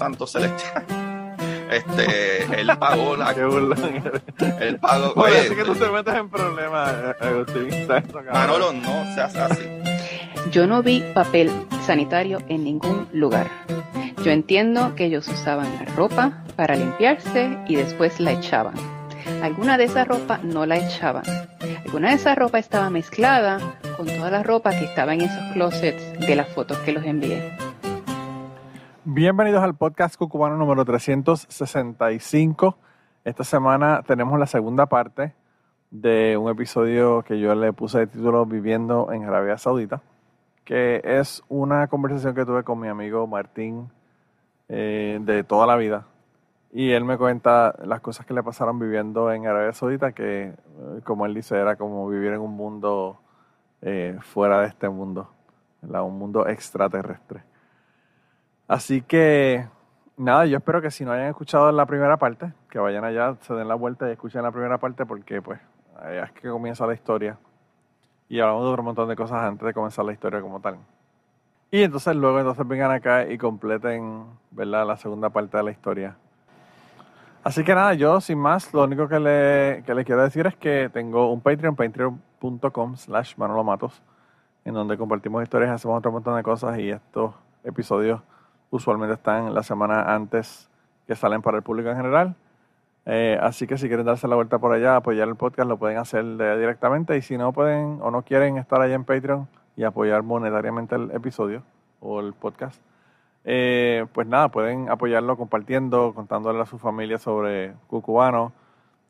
Santo Celestial. Este, él pagó la. Qué burlón. Él pagó. Oye, Oye, así que tú te metes en problemas, eh, Agustín. Manolo, no seas así. Yo no vi papel sanitario en ningún lugar. Yo entiendo que ellos usaban la ropa para limpiarse y después la echaban. Alguna de esa ropa no la echaban. Alguna de esa ropa estaba mezclada con toda la ropa que estaba en esos closets de las fotos que los envié. Bienvenidos al podcast cucubano número 365. Esta semana tenemos la segunda parte de un episodio que yo le puse de título Viviendo en Arabia Saudita, que es una conversación que tuve con mi amigo Martín eh, de toda la vida. Y él me cuenta las cosas que le pasaron viviendo en Arabia Saudita, que eh, como él dice, era como vivir en un mundo eh, fuera de este mundo, un mundo extraterrestre. Así que, nada, yo espero que si no hayan escuchado la primera parte, que vayan allá, se den la vuelta y escuchen la primera parte porque pues es que comienza la historia. Y hablamos de otro montón de cosas antes de comenzar la historia como tal. Y entonces luego entonces vengan acá y completen, ¿verdad? La segunda parte de la historia. Así que nada, yo sin más, lo único que le, que le quiero decir es que tengo un Patreon, patreon.com slash Manolo Matos, en donde compartimos historias, hacemos otro montón de cosas y estos episodios usualmente están la semana antes que salen para el público en general. Eh, así que si quieren darse la vuelta por allá, apoyar el podcast, lo pueden hacer directamente. Y si no pueden o no quieren estar allá en Patreon y apoyar monetariamente el episodio o el podcast, eh, pues nada, pueden apoyarlo compartiendo, contándole a su familia sobre Cucubano,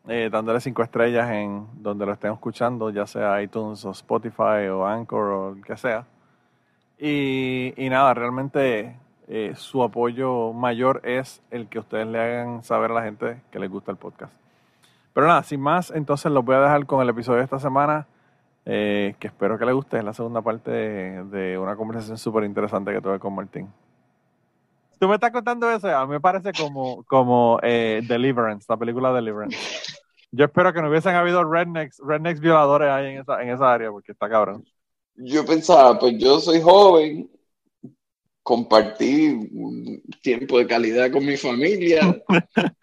eh, dándole cinco estrellas en donde lo estén escuchando, ya sea iTunes o Spotify o Anchor o el que sea. Y, y nada, realmente eh, su apoyo mayor es el que ustedes le hagan saber a la gente que les gusta el podcast. Pero nada, sin más, entonces los voy a dejar con el episodio de esta semana, eh, que espero que les guste. Es la segunda parte de, de una conversación súper interesante que tuve con Martín. Tú me estás contando eso, a mí me parece como, como eh, Deliverance, la película Deliverance. Yo espero que no hubiesen habido rednecks, rednecks violadores ahí en esa, en esa área, porque está cabrón. Yo pensaba, pues yo soy joven, compartí un tiempo de calidad con mi familia,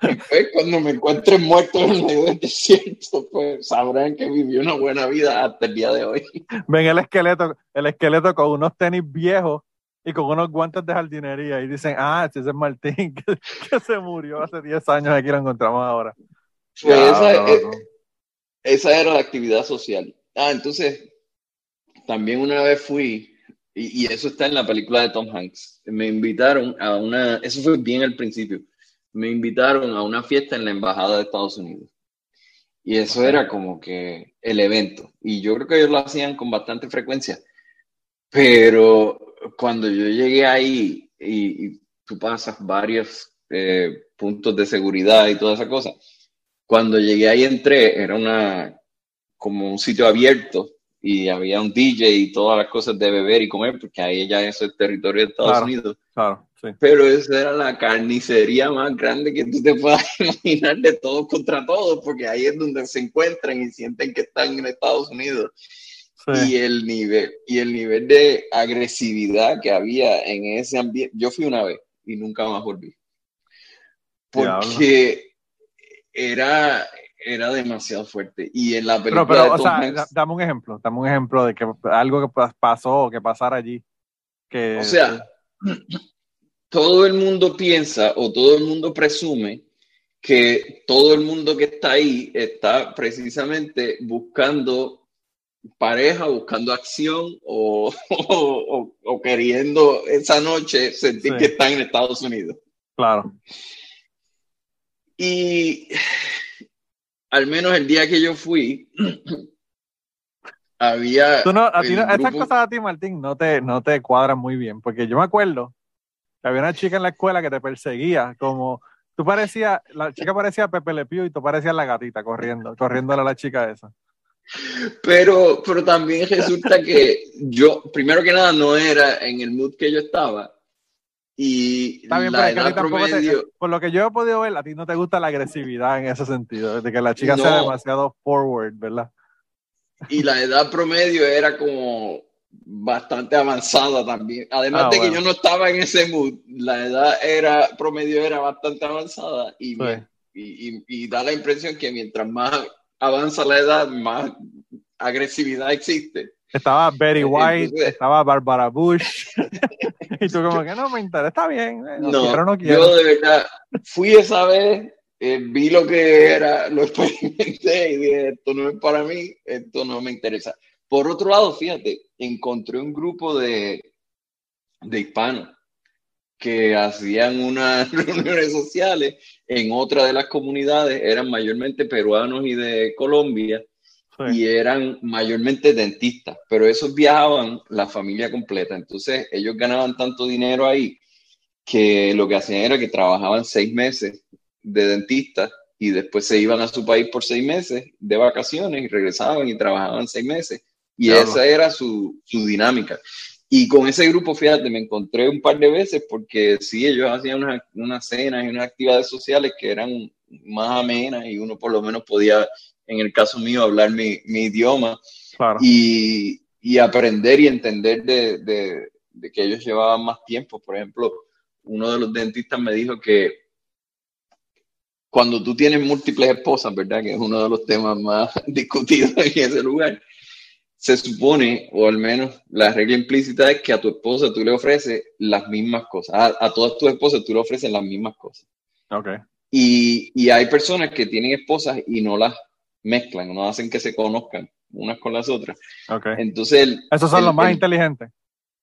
y pues cuando me encuentren muerto en medio del desierto, pues sabrán que viví una buena vida hasta el día de hoy. ven el esqueleto, el esqueleto con unos tenis viejos y con unos guantes de jardinería y dicen, ah, ese es Martín que, que se murió hace 10 años, aquí lo encontramos ahora. Pues esa, Cabrón. eh, esa era la actividad social. Ah, entonces, también una vez fui, y, y eso está en la película de Tom Hanks, me invitaron a una, eso fue bien al principio, me invitaron a una fiesta en la Embajada de Estados Unidos. Y eso era como que el evento. Y yo creo que ellos lo hacían con bastante frecuencia. Pero cuando yo llegué ahí y, y tú pasas varios eh, puntos de seguridad y toda esa cosa, cuando llegué ahí entré, era una como un sitio abierto y había un DJ y todas las cosas de beber y comer, porque ahí ya eso es territorio de Estados Claro. Unidos. Claro, sí. Pero esa era la carnicería más grande que tú te puedas imaginar de todos contra todos, porque ahí es donde se encuentran y sienten que están en Estados Unidos. sí. Y el nivel, y el nivel de agresividad que había en ese ambiente. Yo fui una vez y nunca más volví. Porque era, era demasiado fuerte. Y en la película Pero, pero, de o sea, Hanks- da- dame un ejemplo, dame un ejemplo de que algo que pas- pasó o que pasara allí. Que, O sea, todo el mundo piensa o todo el mundo presume que todo el mundo que está ahí está precisamente buscando pareja, buscando acción o, o- o- o queriendo esa noche sentir Sí. que están en Estados Unidos. claro, Y al menos el día que yo fui, había... Tú no, a ti no- grupo- cosas a ti, Martín, no te, no te cuadran muy bien, porque yo me acuerdo que había una chica en la escuela que te perseguía, como tú parecías, la chica parecía Pepe Le Pew y tú parecías la gatita corriendo, corriéndole a la chica esa. Pero, pero también resulta que yo, primero que nada, no era en el mood que yo estaba. Y Está bien, la pero es que a ti edad tampoco te- promedio, por lo que yo he podido ver, a ti no te gusta la agresividad en ese sentido, de que la chica No. sea demasiado forward, ¿verdad? y la edad promedio era como bastante avanzada también. Además Ah, de que bueno. yo no estaba en ese mood, la edad era promedio era bastante avanzada y, Sí. me- y, y- y da la impresión que mientras más avanza la edad, más agresividad existe. Estaba Betty White, Entonces- estaba Barbara Bush, y tú como que no me interesa, está bien, eh, no, No, quiero, no quiero. yo de verdad fui esa vez, eh, vi lo que era, lo experimenté y dije, esto no es para mí, esto no me interesa. Por otro lado, fíjate, encontré un grupo de, de hispanos que hacían unas reuniones sociales en otra de las comunidades, eran mayormente peruanos y de Colombia, Sí. y eran mayormente dentistas, pero esos viajaban la familia completa. Entonces, ellos ganaban tanto dinero ahí que lo que hacían era que trabajaban seis meses de dentista y después se iban a su país por seis meses de vacaciones y regresaban y trabajaban seis meses. Y esa era su, su dinámica. Y con ese grupo, fíjate, me encontré un par de veces porque sí, ellos hacían unas, unas cenas y unas actividades sociales que eran más amenas y uno por lo menos podía, en el caso mío, hablar mi, mi idioma Claro. y, y aprender y entender de, de- de que ellos llevaban más tiempo. Por ejemplo, uno de los dentistas me dijo que cuando tú tienes múltiples esposas, ¿verdad? Que es uno de los temas más discutidos en ese lugar, se supone, o al menos la regla implícita es que a tu esposa tú le ofreces las mismas cosas. A, a todas tus esposas tú le ofreces las mismas cosas. Ok. Y, y hay personas que tienen esposas y no las mezclan, no hacen que se conozcan unas con las otras. ok. Entonces, el, Esos son el- los más el- inteligentes.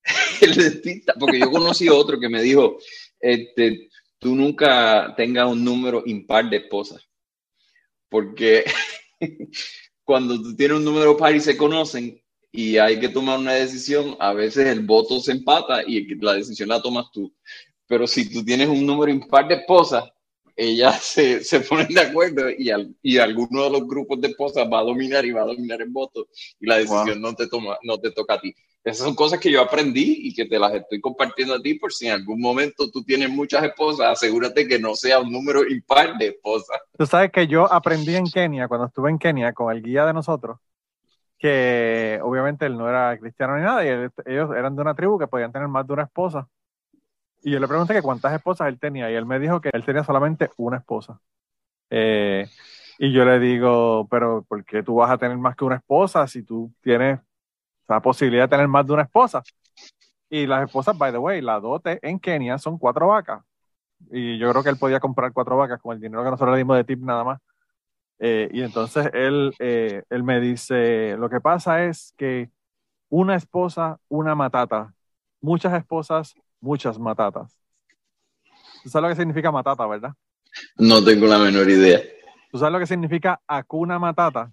el dentista, porque yo conocí otro que me dijo, este, tú nunca tengas un número impar de esposas, porque cuando tú tienes un número par y se conocen y hay que tomar una decisión, a veces el voto se empata y la decisión la tomas tú. Pero si tú tienes un número impar de esposas, ellas se, se ponen de acuerdo y, al- y alguno de los grupos de esposas va a dominar y va a dominar el voto y la decisión no, te toma, no te toca a ti. Esas son cosas que yo aprendí y que te las estoy compartiendo a ti por si en algún momento tú tienes muchas esposas, asegúrate que no sea un número impar de esposas. Tú sabes que yo aprendí en Kenia, cuando estuve en Kenia con el guía de nosotros, que obviamente él no era cristiano ni nada, y él- ellos eran de una tribu que podían tener más de una esposa. Y yo le pregunté que cuántas esposas él tenía, y él me dijo que él tenía solamente una esposa. Eh, y yo le digo, pero ¿por qué tú vas a tener más que una esposa si tú tienes la posibilidad de tener más de una esposa? Y las esposas, by the way, la dote en Kenia son cuatro vacas. Y yo creo que él podía comprar cuatro vacas con el dinero que nosotros le dimos de tip nada más. Eh, y entonces él, eh, él me dice, lo que pasa es que una esposa, una matata. Muchas esposas, muchas matatas. ¿Tú sabes lo que significa matata, verdad? No tengo la menor idea. ¿Tú sabes lo que significa acuna matata?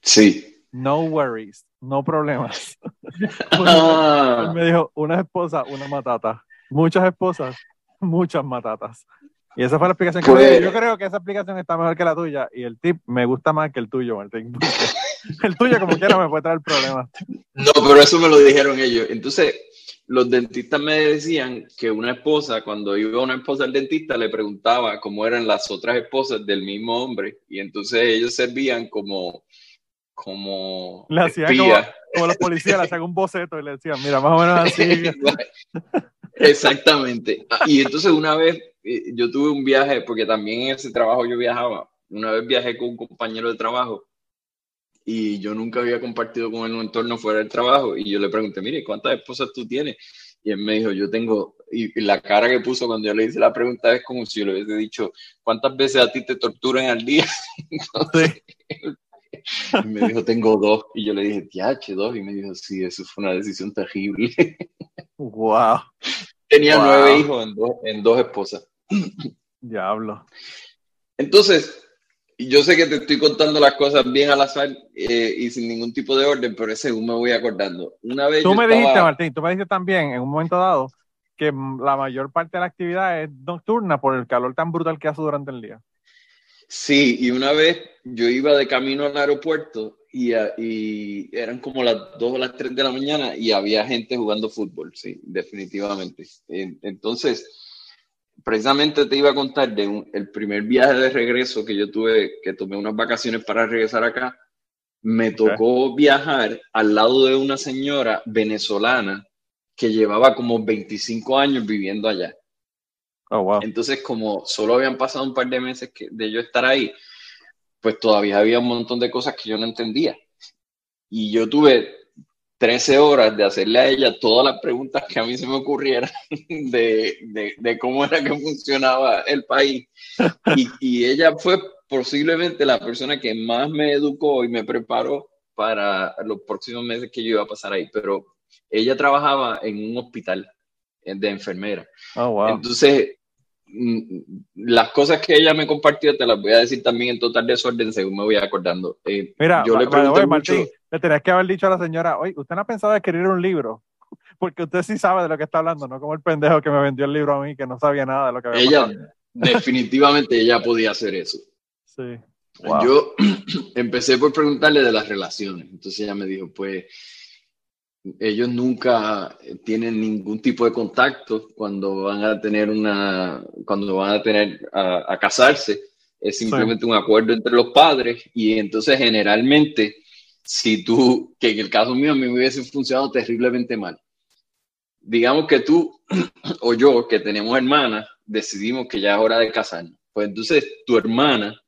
Sí. No worries, no problemas. Él me dijo, una esposa, una matata. Muchas esposas, muchas matatas. Y esa fue la explicación que me Pues-. Yo creo que esa explicación está mejor que la tuya y el tip me gusta más que el tuyo, Martín. El tuyo, como quiera, me puede traer problemas. no, pero eso me lo dijeron ellos. Entonces, los dentistas me decían que una esposa, cuando iba una esposa al dentista, le preguntaba cómo eran las otras esposas del mismo hombre. Y entonces ellos servían como, como espías. Como los policías le hacían un boceto y le decían, mira, más o menos así. Exactamente. Y entonces una vez eh, yo tuve un viaje, porque también en ese trabajo yo viajaba. Una vez viajé con un compañero de trabajo y yo nunca había compartido con él un entorno fuera del trabajo. Y yo le pregunté, mire, ¿cuántas esposas tú tienes? Y él me dijo, yo tengo, y la cara que puso cuando yo le hice la pregunta es como si yo le hubiese dicho, ¿cuántas veces a ti te torturan al día? Entonces, y me dijo, tengo dos. Y yo le dije, TH, dos. Y me dijo, sí, eso fue una decisión terrible. wow, Tenía Wow. nueve hijos en dos, en dos esposas. diablo. Entonces, yo sé que te estoy contando las cosas bien al azar eh, y sin ningún tipo de orden, pero es según me voy acordando. Una vez Tú me estaba- dijiste, Martín, tú me dijiste también en un momento dado que la mayor parte de la actividad es nocturna por el calor tan brutal que hace durante el día. Sí, y una vez yo iba de camino al aeropuerto y, y eran como las 2 o las 3 de la mañana y había gente jugando fútbol, sí, definitivamente. En- Entonces, precisamente te iba a contar de un- el primer viaje de regreso que yo tuve, que tomé unas vacaciones para regresar acá. Me tocó viajar al lado de una señora venezolana que llevaba como 25 años viviendo allá. Oh, wow. Entonces, como solo habían pasado un par de meses que- de yo estar ahí, pues todavía había un montón de cosas que yo no entendía. Y yo tuve 13 horas de hacerle a ella todas las preguntas que a mí se me ocurrieran de, de- de cómo era que funcionaba el país. Y, y ella fue posiblemente la persona que más me educó y me preparó para los próximos meses que yo iba a pasar ahí. Pero ella trabajaba en un hospital de enfermera. Oh, wow. Entonces, mm, las cosas que ella me compartió te las voy a decir también en total desorden según me voy acordando. Eh, Mira, yo le pregunté mucho. Le tenías que haber dicho a la señora, oye, usted no ha pensado en escribir un libro, porque usted sí sabe de lo que está hablando, no como el pendejo que me vendió el libro a mí, que no sabía nada de lo que había Ella, pasado. definitivamente, ella podía hacer eso. Sí. Wow. Yo empecé por preguntarle de las relaciones. Entonces ella me dijo, pues ellos nunca tienen ningún tipo de contacto cuando van a tener una, cuando van a tener a, a casarse. Es simplemente un acuerdo entre los padres y entonces generalmente si tú, que en el caso mío me hubiese funcionado terriblemente mal. Digamos que tú o yo, que tenemos hermanas, decidimos que ya es hora de casarnos. Pues entonces tu hermana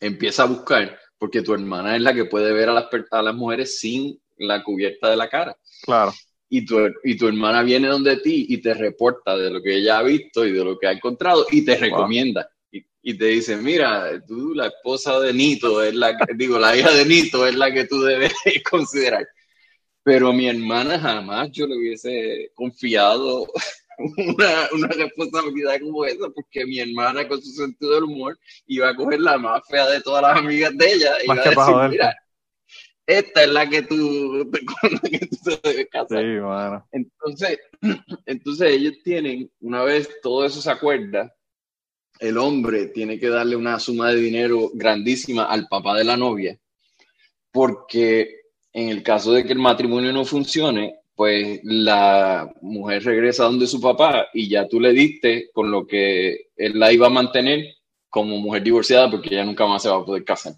empieza a buscar, porque tu hermana es la que puede ver a las, a las mujeres sin la cubierta de la cara. Claro. Y tu, y tu hermana viene donde ti y te reporta de lo que ella ha visto y de lo que ha encontrado y te recomienda. Y te dice, mira, tú, la esposa de Nito, es la que, digo, la hija de Nito es la que tú debes considerar. Pero mi hermana jamás yo le hubiese confiado una, una responsabilidad como esa, porque mi hermana con su sentido del humor iba a coger la más fea de todas las amigas de ella y iba a decir, mira, esta es la que tú, con la que tú te debes casar. Sí, mano. Entonces, entonces ellos tienen, una vez todo eso se acuerda, el hombre tiene que darle una suma de dinero grandísima al papá de la novia, porque en el caso de que el matrimonio no funcione, pues la mujer regresa donde su papá y ya tú le diste con lo que él la iba a mantener como mujer divorciada porque ella nunca más se va a poder casar.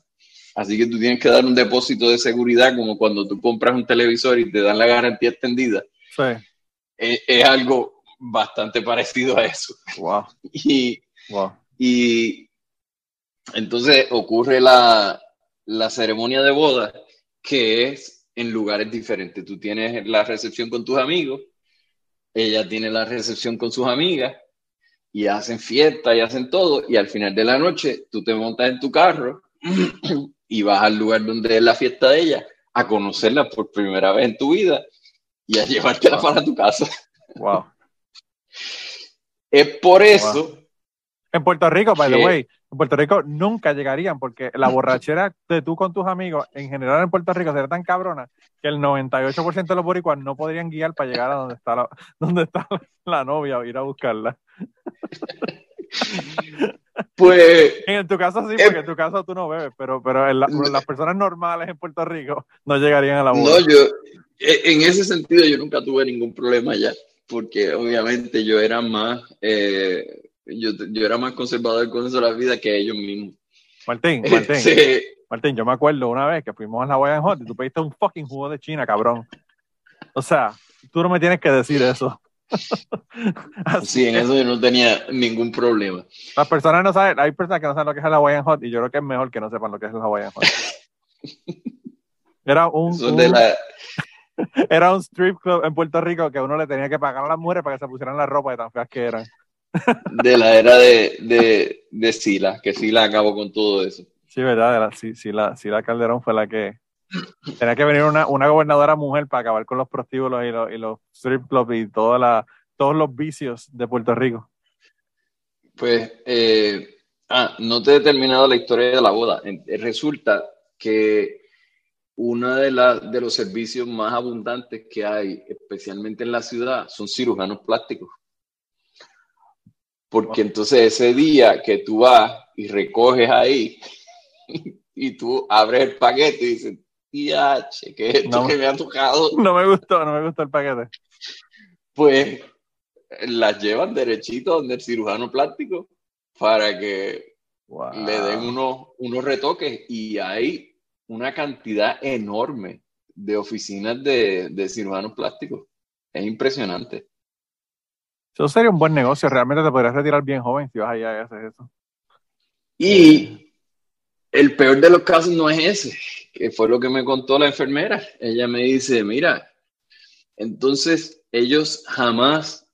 Así que tú tienes que dar un depósito de seguridad como cuando tú compras un televisor y te dan la garantía extendida Sí. es, es algo bastante parecido a eso. Wow. Y, Wow. y entonces ocurre la, la ceremonia de boda que es en lugares diferentes. Tú tienes la recepción con tus amigos, ella tiene la recepción con sus amigas y hacen fiesta y hacen todo y al final de la noche tú te montas en tu carro y vas al lugar donde es la fiesta de ella a conocerla por primera vez en tu vida y a llevártela Wow. para tu casa. Wow. Es por eso En Puerto Rico, by the way, en Puerto Rico nunca llegarían porque la borrachera de tú con tus amigos, en general en Puerto Rico, sería tan cabrona que el 98% de los boricuas no podrían guiar para llegar a donde está la, donde está la novia o ir a buscarla. Pues En tu caso sí, Eh, porque en tu caso tú no bebes, pero, pero en la- las personas normales en Puerto Rico no llegarían a la boda. no, yo, e- en ese sentido yo nunca tuve ningún problema ya, porque obviamente yo era más, eh, yo, yo era más conservador con eso de la vida que ellos mismos. Martín, Martín, Sí, Martín, yo me acuerdo una vez que fuimos a la Hawaiian Hot y tú pediste un fucking jugo de China, cabrón. O sea, tú no me tienes que decir eso. Sí, en eso yo no tenía ningún problema. Las personas no saben, hay personas que no saben lo que es el Hawaiian Hot y yo creo que es mejor que no sepan lo que es el Hawaiian Hot. Era un, de la, era un strip club en Puerto Rico que uno le tenía que pagar a las mujeres para que se pusieran la ropa de tan feas que eran. De la era de, de, de Sila, que Sila acabó con todo eso. Sí, verdad, sí, sí, la, sí, la Calderón fue la que tenía que venir una, una gobernadora mujer para acabar con los prostíbulos y los, y los strip clubs y toda la, todos los vicios de Puerto Rico. Pues, eh, ah, no te he terminado la historia de la boda. Eh, Resulta que uno de, la- de los servicios más abundantes que hay, especialmente en la ciudad, son cirujanos plásticos. Porque entonces ese día que tú vas y recoges ahí y tú abres el paquete y dices, che, ¿qué es esto No. que me ha tocado? No me gustó, no me gustó el paquete. Pues las llevan derechito donde el cirujano plástico para que Wow. le den unos, unos retoques y hay una cantidad enorme de oficinas de, de cirujanos plásticos. Es impresionante. Eso sería un buen negocio. Realmente te podrías retirar bien joven si vas allá y haces eso. Y el peor de los casos no es ese, que fue lo que me contó la enfermera. Ella me dice, mira, entonces ellos jamás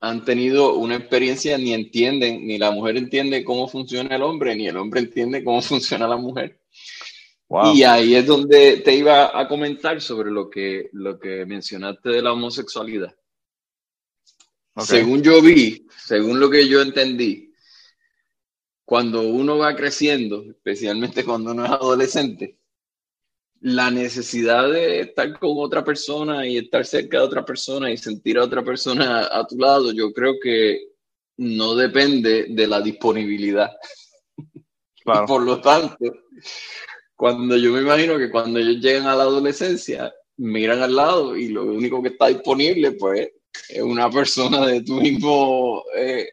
han tenido una experiencia ni entienden, ni la mujer entiende cómo funciona el hombre, ni el hombre entiende cómo funciona la mujer. Wow. Y ahí es donde te iba a comentar sobre lo que, lo que mencionaste de la homosexualidad. Según yo vi, según lo que yo entendí, cuando uno va creciendo, especialmente cuando uno es adolescente, la necesidad de estar con otra persona y estar cerca de otra persona y sentir a otra persona a tu lado, yo creo que no depende de la disponibilidad. Claro. Por lo tanto, cuando yo me imagino que cuando ellos llegan a la adolescencia, miran al lado y lo único que está disponible, pues, es una persona de tu mismo eh,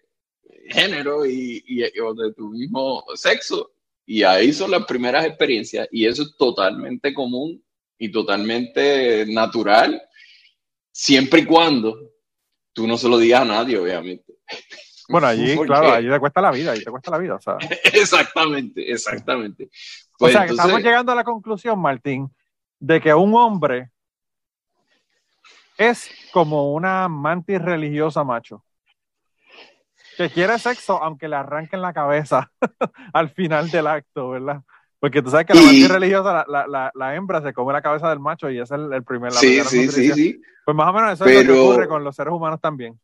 género y, y- o de tu mismo sexo. Y ahí son las primeras experiencias. Y eso es totalmente común y totalmente natural, siempre y cuando tú no se lo digas a nadie, obviamente. Bueno, allí, claro, allí te cuesta la vida, allí te cuesta la vida. O sea, Exactamente, exactamente. o Pues sea que entonces- estamos llegando a la conclusión, Martín, de que un hombre es como una mantis religiosa macho. Que quiere sexo aunque le arranquen la cabeza al final del acto, ¿verdad? Porque tú sabes que la Y- mantis religiosa, la, la- la- la hembra se come la cabeza del macho y es el, el primer la Sí, sí, sí, sí. Pues más o menos eso es lo que Pero- ocurre con los seres humanos también.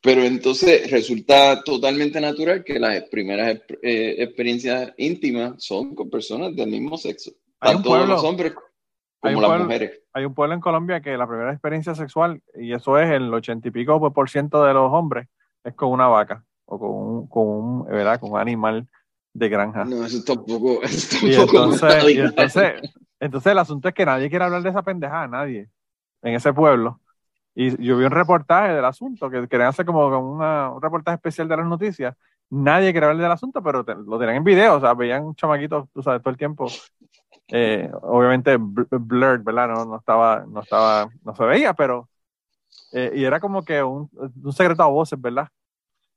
Pero entonces resulta totalmente natural que las primeras eh, experiencias íntimas son con personas del mismo sexo, tanto los hombres como las pueblo- mujeres. Hay un pueblo en Colombia que la primera experiencia sexual, y eso es el ochenta y pico pues, por ciento de los hombres, es con una vaca o con un, con un, ¿verdad? Con un animal de granja. No, eso tampoco, eso Y entonces, y entonces, entonces el asunto es que nadie quiere hablar de esa pendejada, nadie, en ese pueblo. Y yo vi un reportaje del asunto, que querían hacer como como una- un reportaje especial de las noticias. Nadie quería hablar del asunto, pero te- lo tenían en video, o sea, veían chamaquitos, tú sabes, todo el tiempo. Eh, obviamente bl- blurred, ¿verdad? No, no estaba, no estaba, no se veía, pero eh, y era como que un, un secreto a voces, ¿verdad?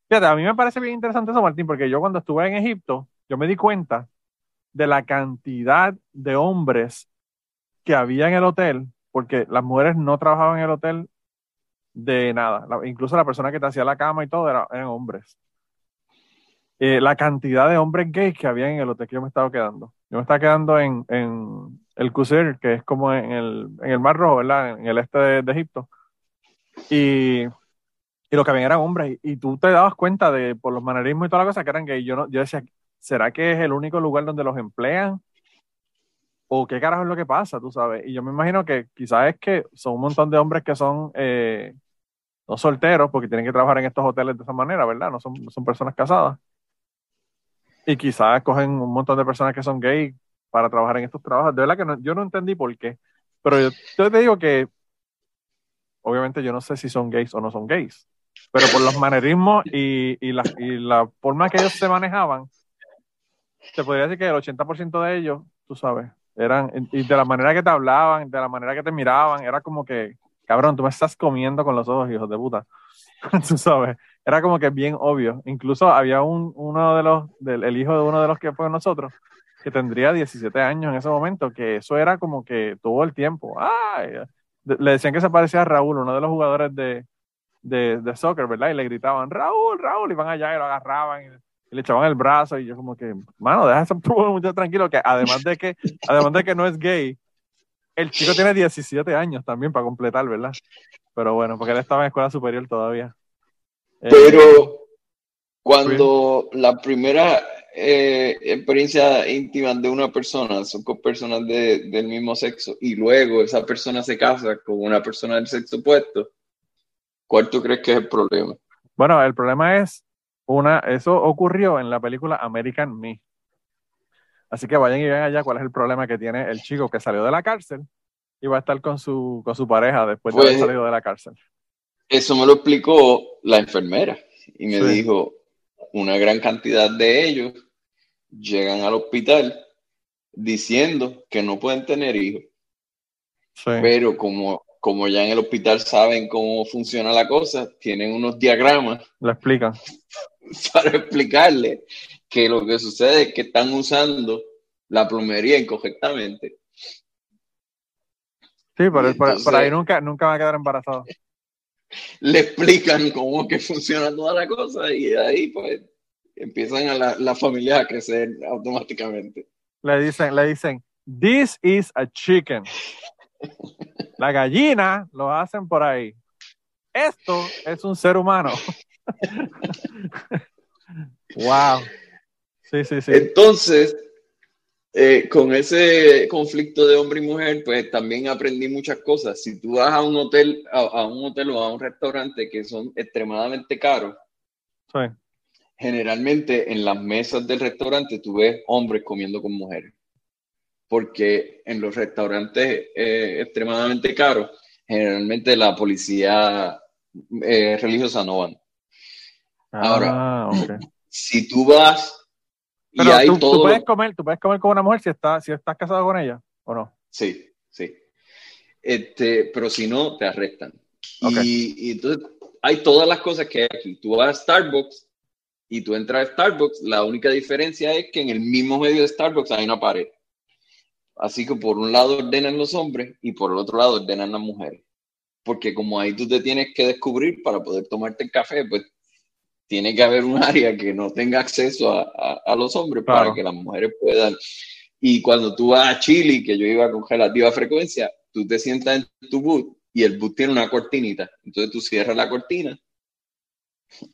Fíjate, a mí me parece bien interesante eso, Martín, porque yo cuando estuve en Egipto, yo me di cuenta de la cantidad de hombres que había en el hotel, porque las mujeres no trabajaban en el hotel de nada. La- incluso la persona que te hacía la cama y todo era- eran hombres. Eh, la cantidad de hombres gays que había en el hotel que yo me estaba quedando. Yo me estaba quedando en, en el Qusir, que es como en el, en el Mar Rojo, ¿verdad? En el este de, Egipto. Y, y lo que habían eran hombres. Y, y tú te dabas cuenta de, por los manerismos y toda la cosa, que eran gays. Yo, no, yo decía, ¿será que es el único lugar donde los emplean? ¿O qué carajo es lo que pasa, tú sabes? Y yo me imagino que quizás es que son un montón de hombres que son eh, no solteros, porque tienen que trabajar en estos hoteles de esa manera, ¿verdad? No son, son personas casadas. Y quizás cogen un montón de personas que son gays para trabajar en estos trabajos. De verdad que no- yo no entendí por qué. Pero yo, yo te digo que, obviamente yo no sé si son gays o no son gays, pero por los manerismos y, y, la, y la forma que ellos se manejaban, te podría decir que el 80% de ellos, tú sabes, eran, y de la manera que te hablaban, de la manera que te miraban, era como que, cabrón, tú me estás comiendo con los ojos, hijos de puta. sabes, era como que bien obvio. Incluso había un, uno de los, del, el hijo de uno de los que fue nosotros, que tendría 17 años en ese momento, que eso era como que todo el tiempo. ¡Ay! Le decían que se parecía a Raúl, uno de los jugadores de, de, de soccer, ¿verdad? Y le gritaban, Raúl, Raúl, y van allá y lo agarraban y, y le echaban el brazo y yo como que, mano, deja ese muchacho tranquilo, que además de que, además de que no es gay, el chico tiene 17 años también para completar, ¿verdad? Pero bueno, porque él estaba en escuela superior todavía. Eh, Pero cuando la primera eh, experiencia íntima de una persona son con personas de- del mismo sexo y luego esa persona se casa con una persona del sexo opuesto, ¿cuál tú crees que es el problema? Bueno, el problema es una, eso ocurrió en la película American Me. Así que vayan y vean allá cuál es el problema que tiene el chico que salió de la cárcel y va a estar con su, con su pareja después de Pues- haber salido de la cárcel. Eso me lo explicó la enfermera y me Sí. dijo, una gran cantidad de ellos llegan al hospital diciendo que no pueden tener hijos, Sí. pero como, como ya en el hospital saben cómo funciona la cosa, tienen unos diagramas Lo explican. para explicarle que lo que sucede es que están usando la plomería incorrectamente. Sí, por, Y por- ahí nunca, nunca va a quedar embarazado. Le explican cómo que funciona toda la cosa y ahí pues empiezan a la, la familia a crecer automáticamente. Le dicen, le dicen, this is a chicken. La gallina lo hacen por ahí. Esto es un ser humano. wow. Sí, sí, sí. Entonces, eh, con ese conflicto de hombre y mujer, pues también aprendí muchas cosas. Si tú vas a un hotel, a, a un hotel o a un restaurante que son extremadamente caros, Sí. generalmente en las mesas del restaurante tú ves hombres comiendo con mujeres. Porque en los restaurantes eh, extremadamente caros, generalmente la policía eh, religiosa no van. Ahora, Ah, ok. Si tú vas y Pero hay tú, tú todo... puedes comer, tú puedes comer con una mujer si estás, si estás casado con ella, ¿o no? Sí, sí. Este, pero si no, te arrestan. Ok. Y, y entonces hay todas las cosas que hay aquí. Tú vas a Starbucks y tú entras a Starbucks, la única diferencia es que en el mismo medio de Starbucks hay una pared. Así que por un lado ordenan los hombres y por el otro lado ordenan las mujeres. Porque como ahí tú te tienes que descubrir para poder tomarte el café, pues tiene que haber un área que no tenga acceso a, a- a los hombres Claro. para que las mujeres puedan. Y cuando tú vas a Chile, que yo iba con relativa frecuencia, tú te sientas en tu boot y el boot tiene una cortinita. Entonces tú cierras la cortina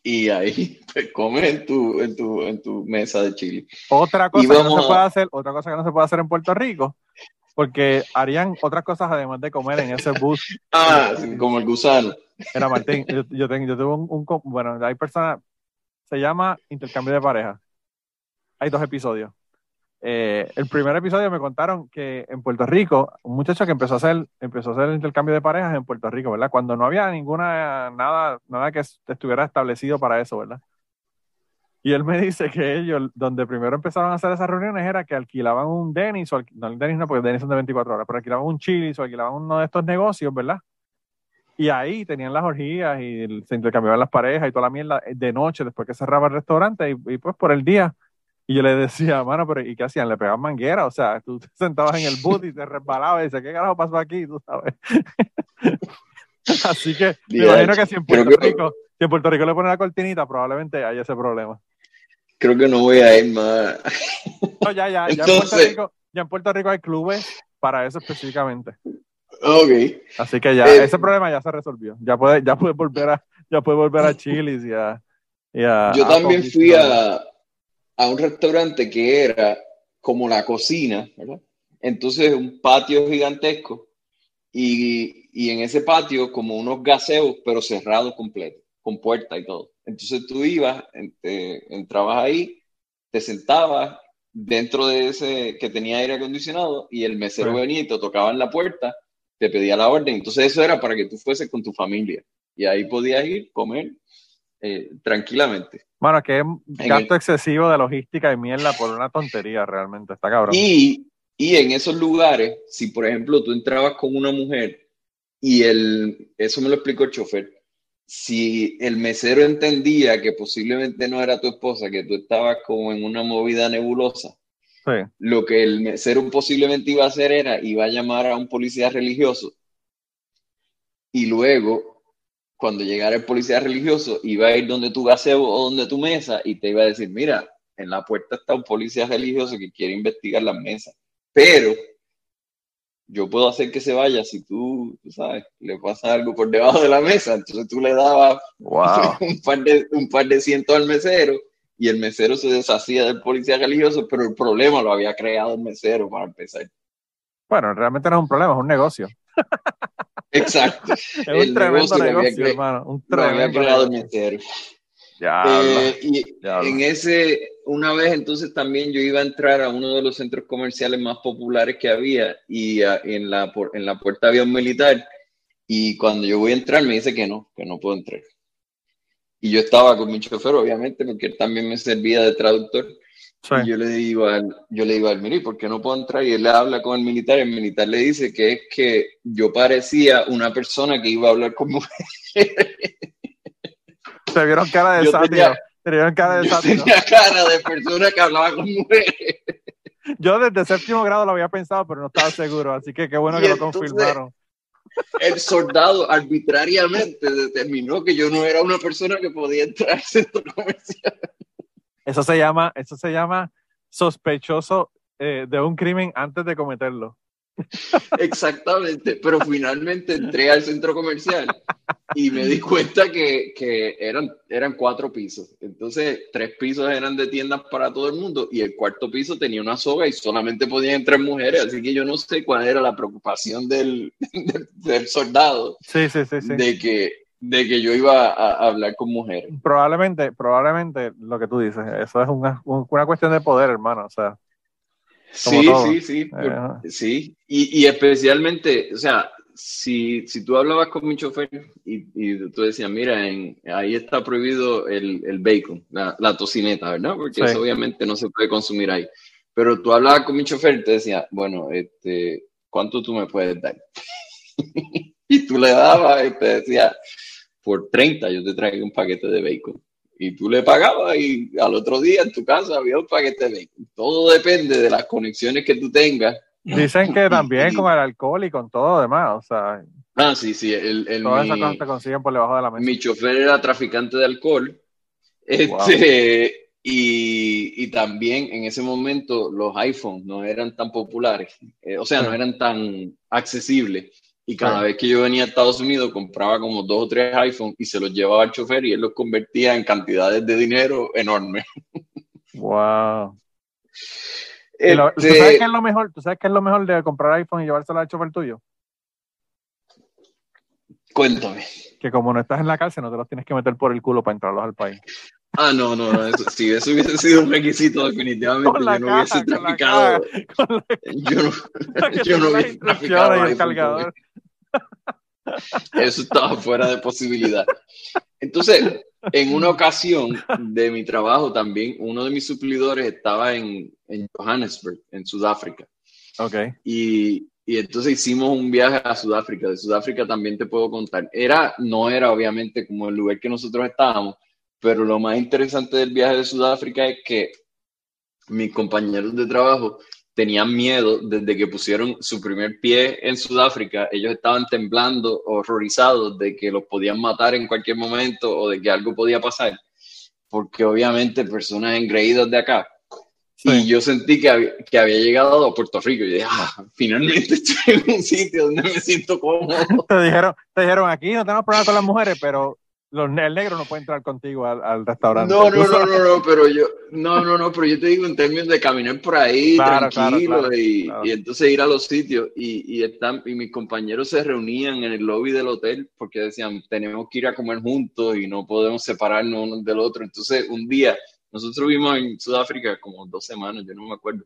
y ahí pues, comes en tu, en, tu, en tu mesa de chile. Otra cosa que no se puede hacer, otra cosa que no se puede hacer en Puerto Rico, porque harían otras cosas además de comer en ese bus. Ah, como el gusano. Era Martín, yo, yo, tengo, yo tuve un, bueno, hay personas, se llama intercambio de pareja. Hay dos episodios. Eh, el primer episodio me contaron que en Puerto Rico, un muchacho que empezó a hacer, empezó a hacer el intercambio de parejas en Puerto Rico, ¿verdad? Cuando no había ninguna, nada, nada que estuviera establecido para eso, ¿verdad? Y él me dice que ellos, donde primero empezaron a hacer esas reuniones, era que alquilaban un Dennis, o alqui- no el Dennis no, porque el Dennis son de 24 horas, pero alquilaban un Chili's o alquilaban uno de estos negocios, ¿verdad? Y ahí tenían las orgías y se intercambiaban las parejas y toda la mierda de noche después que cerraba el restaurante y, y pues por el día. Y yo le decía, mano, pero ¿y qué hacían? Le pegaban manguera, o sea, tú te sentabas en el boot y te resbalabas y dices, ¿qué carajo pasó aquí? Tú sabes. Así que me imagino que si en Puerto Rico, si en Puerto Rico le ponen la cortinita, probablemente haya ese problema. Creo que no voy a ir más. No, ya, ya, ya en Puerto Rico, ya en Puerto Rico hay clubes para eso específicamente. Ok. Así que ya, Eh, ese problema ya se resolvió. Ya puedes, ya puedes volver a, ya puedes volver a Chili's y a, y a- Yo a también fui a, a un restaurante que era como la cocina, ¿verdad? Entonces un patio gigantesco y, y en ese patio como unos gaseos, pero cerrados completo, con puerta y todo. Entonces tú ibas, te- entrabas ahí, te sentabas dentro de ese que tenía aire acondicionado y el mesero Sí. venía y te tocaba en la puerta, te pedía la orden. Entonces eso era para que tú fueses con tu familia y ahí podías ir, comer eh, tranquilamente. Bueno, que es gasto el- excesivo de logística y mierda por una tontería realmente, está cabrón. Y, y en esos lugares, si por ejemplo tú entrabas con una mujer y el, eso me lo explicó el chofer, si el mesero entendía que posiblemente no era tu esposa, que tú estabas como en una movida nebulosa, Sí. lo que el mesero posiblemente iba a hacer era, iba a llamar a un policía religioso y luego, cuando llegara el policía religioso, iba a ir donde tu gaseo o donde tu mesa y te iba a decir, mira, en la puerta está un policía religioso que quiere investigar las mesas, pero yo puedo hacer que se vaya si tú, tú sabes, le pasa algo por debajo de la mesa, entonces tú le dabas Wow. un par de, un par de cientos al mesero y el mesero se deshacía del policía religioso, pero el problema lo había creado el mesero para empezar. Bueno, realmente no es un problema, es un negocio. Exacto. Es El un tremendo negocio hermano. Un Lo había tremendo el negocio. mesero. Ya, Eh, y en ese, una vez entonces también yo iba a entrar a uno de los centros comerciales más populares que había y ah, en, la, pu- en la puerta había un militar y cuando yo voy a entrar me dice que no, que no puedo entrar. Y yo estaba con mi chofer, obviamente, porque él también me servía de traductor. Sí. Y yo le digo al, yo le digo al mire, ¿por qué no puedo entrar? Y él habla con el militar, el militar le dice que es que yo parecía una persona que iba a hablar con mujeres. Te vieron cara de Yo tenía- cara de Yo sátiro. tenía cara de persona que hablaba con mujeres. Yo desde séptimo grado lo había pensado, pero no estaba seguro. Así que qué bueno Y que lo confirmaron. El soldado arbitrariamente determinó que yo no era una persona que podía entrar al centro comercial. Eso se llama, eso se llama sospechoso eh, de un crimen antes de cometerlo. Exactamente, pero finalmente entré al centro comercial y me di cuenta que, que eran, eran cuatro pisos. Entonces, tres pisos eran de tiendas para todo el mundo y el cuarto piso tenía una soga y solamente podían entrar mujeres. Así que yo no sé cuál era la preocupación del, del, del soldado Sí, sí, sí, sí. de, que, de que yo iba a, a hablar con mujeres. Probablemente, probablemente lo que tú dices, eso es una, un- una cuestión de poder, hermano. O sea, Sí, sí, sí. Sí, y, y especialmente, o sea, si, si tú hablabas con mi chofer y, y tú decías, mira, en, ahí está prohibido el, el bacon, la, la tocineta, ¿verdad? Porque Sí. eso obviamente no se puede consumir ahí. Pero tú hablabas con mi chofer y te decía, bueno, este, ¿cuánto tú me puedes dar? y tú le dabas y te decía, por 30 yo te traigo un paquete de bacon. Y tú le pagabas y al otro día en tu casa había un paquete de. Todo depende de las conexiones que tú tengas. dicen que también con el alcohol y con todo lo demás. O sea, Ah, sí, sí. El, el- todas esas cosas te consiguen por debajo de la mesa. mi chofer era traficante de alcohol. Este, y, y también en ese momento los iPhones no eran tan populares. Eh, o sea, no eran tan accesibles. Y cada vez que yo venía a Estados Unidos compraba como dos o tres iPhones y se los llevaba al chofer y él los convertía en cantidades de dinero enormes. Wow. ¿Tú Este, sabes qué es lo mejor? ¿Tú sabes qué es lo mejor de comprar iPhone y llevárselo al chofer tuyo? Cuéntame. Que como no estás en la cárcel, no te los tienes que meter por el culo para entrarlos al país. Ah, no, no, no. Eso, si eso hubiese sido un requisito, definitivamente yo no hubiese traficado. Yo no, yo no hubiese traficado el cargador. Eso estaba fuera de posibilidad. Entonces, en una ocasión de mi trabajo también, uno de mis suplidores estaba en, en Johannesburg, en Sudáfrica. Ok. Y, y entonces hicimos un viaje a Sudáfrica. De Sudáfrica también te puedo contar. Era, no era obviamente como el lugar que nosotros estábamos, pero lo más interesante del viaje de Sudáfrica es que mis compañeros de trabajo tenían miedo desde que pusieron su primer pie en Sudáfrica. Ellos estaban temblando, horrorizados de que los podían matar en cualquier momento o de que algo podía pasar. Porque obviamente personas engreídas de acá. Y yo sentí que había, que había llegado a Puerto Rico. Y dije, ah, finalmente estoy en un sitio donde me siento cómodo. Te dijeron, te dijeron aquí no tenemos problema con las mujeres, pero los, el negro no puede entrar contigo al, al restaurante. No, no, no, no, no, pero yo, no, no, no, pero yo te digo en términos de caminar por ahí Claro, tranquilo claro, claro, y, y entonces ir a los sitios y, y, están, y mis compañeros se reunían en el lobby del hotel porque decían, tenemos que ir a comer juntos y no podemos separarnos uno del otro. Entonces, un día, nosotros vimos en Sudáfrica como dos semanas, yo no me acuerdo,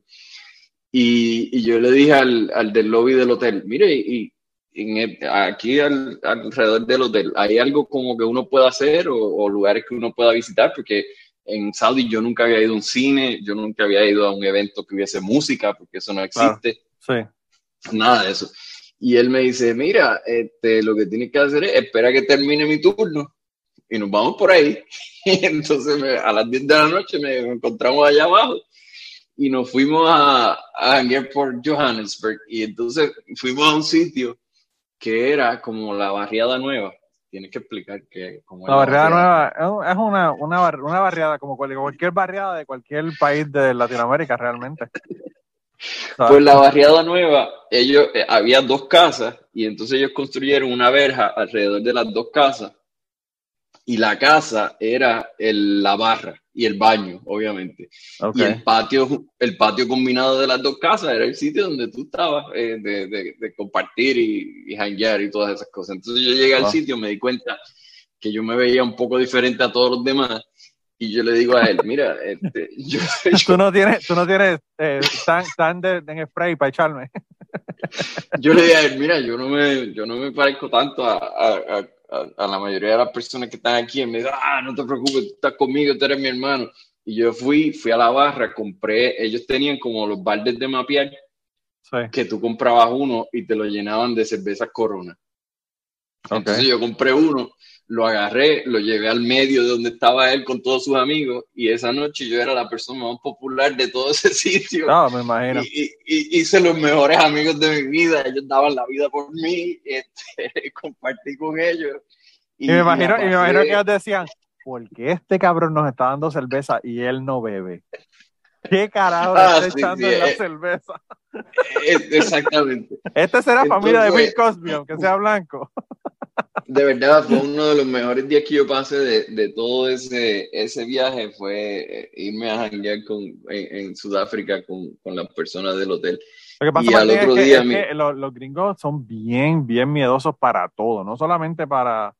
y, y yo le dije al, al del lobby del hotel, mire, y, en el- aquí al- alrededor del hotel, ¿hay algo como que uno pueda hacer o, o lugares que uno pueda visitar? Porque en Saudi yo nunca había ido a un cine, yo nunca había ido a un evento que hubiese música, porque eso no existe, Sí. nada de eso. Y él me dice, mira, este, lo que tienes que hacer es espera que termine mi turno y nos vamos por ahí. Entonces me- a las 10 de la noche me, me encontramos allá abajo y nos fuimos a, a por Johannesburg. Y entonces fuimos a un sitio que era como la barriada nueva. Tienes que explicar que como La barriada nueva es un- es una, una, bar- una barriada como cual- cualquier barriada de cualquier país de Latinoamérica realmente. Pues la barriada nueva, ellos, eh, había dos casas y entonces ellos construyeron una verja alrededor de las dos casas y la casa era el- la barra y el baño, obviamente. Ok. Y el patio, el patio combinado de las dos casas era el sitio donde tú estabas, eh, de, de- de compartir y, y janguear y todas esas cosas. Entonces yo llegué al Ah. sitio, me di cuenta que yo me veía un poco diferente a todos los demás Y yo le digo a él, mira, este, yo, Tú no tienes, tú no tienes eh, tan, tan de, en spray para echarme. yo le dije a él, mira, yo no me, yo no me parezco tanto a, a, a, a la mayoría de las personas que están aquí. Y me dijo, ah, no te preocupes, tú estás conmigo, tú eres mi hermano. Y yo fui, fui a la barra, compré, ellos tenían como los baldes de mapear, Sí. que tú comprabas uno y te lo llenaban de cervezas Corona. Ok. Entonces yo compré uno, lo agarré, lo llevé al medio de donde estaba él con todos sus amigos y esa noche yo era la persona más popular de todo ese sitio. No, me imagino. Y, y- y hice los mejores amigos de mi vida, ellos daban la vida por mí, este, compartí con ellos. Y me imagino, y me imagino que ellos decían, ¿por qué este cabrón nos está dando cerveza y él no bebe? ¿Qué carajo le Ah, está sí, echando sí, en la eh. cerveza? Eh, Exactamente. Este será familia de Bill Entonces- Cosby, aunque sea blanco. De verdad, fue uno de los mejores días que yo pasé de, de todo ese, ese viaje, fue eh, irme a janguear con, en, en Sudáfrica con, con las personas del hotel. Lo que pasa Y al otro es que, día es que los, los gringos son bien, bien miedosos para todo, no solamente para,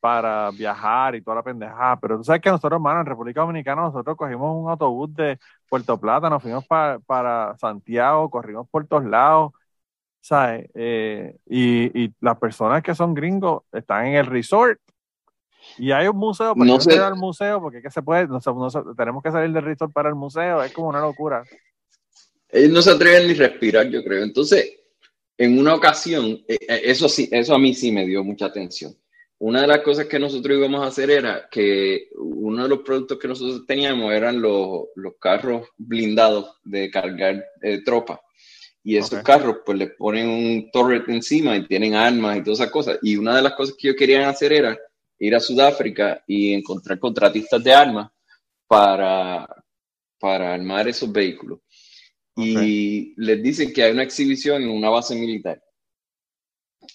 para viajar y toda la pendejada, pero tú sabes que nosotros, hermano, en República Dominicana, nosotros cogimos un autobús de Puerto Plata, nos fuimos pa- para Santiago, corrimos por todos lados, ¿sabes? Eh, y, y las personas que son gringos están en el resort. Y hay un museo, pero No ir al museo porque que se puede, no se- no se- tenemos que salir del resort para el museo, es como una locura. Ellos no se atreven ni respirar, yo creo. Entonces, en una ocasión, eh, eh, eso sí, eso a mí sí me dio mucha atención. Una de las cosas que nosotros íbamos a hacer era que uno de los productos que nosotros teníamos eran los, los carros blindados de cargar eh, tropa. Y esos Ok. carros, pues le ponen un turret encima y tienen armas y todas esas cosas. Y una de las cosas que ellos querían hacer era ir a Sudáfrica y encontrar contratistas de armas para, para armar esos vehículos. Y les dicen que hay una exhibición en una base militar.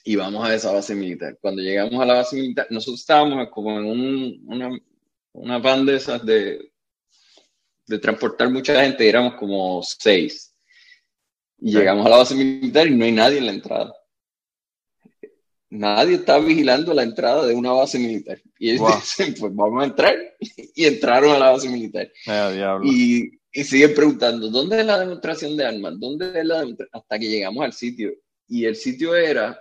Y vamos a esa base militar. Cuando llegamos a la base militar, nosotros estábamos como en un- una, una van de esas de, de transportar mucha gente, éramos como seis. Y llegamos a la base militar y no hay nadie en la entrada. Nadie está vigilando la entrada de una base militar. Y ellos Wow. dicen, pues vamos a entrar. Y entraron a la base militar. Eh. Y, y siguen preguntando, ¿dónde es la demostración de armas? ¿Dónde es la? Hasta que llegamos al sitio. Y el sitio era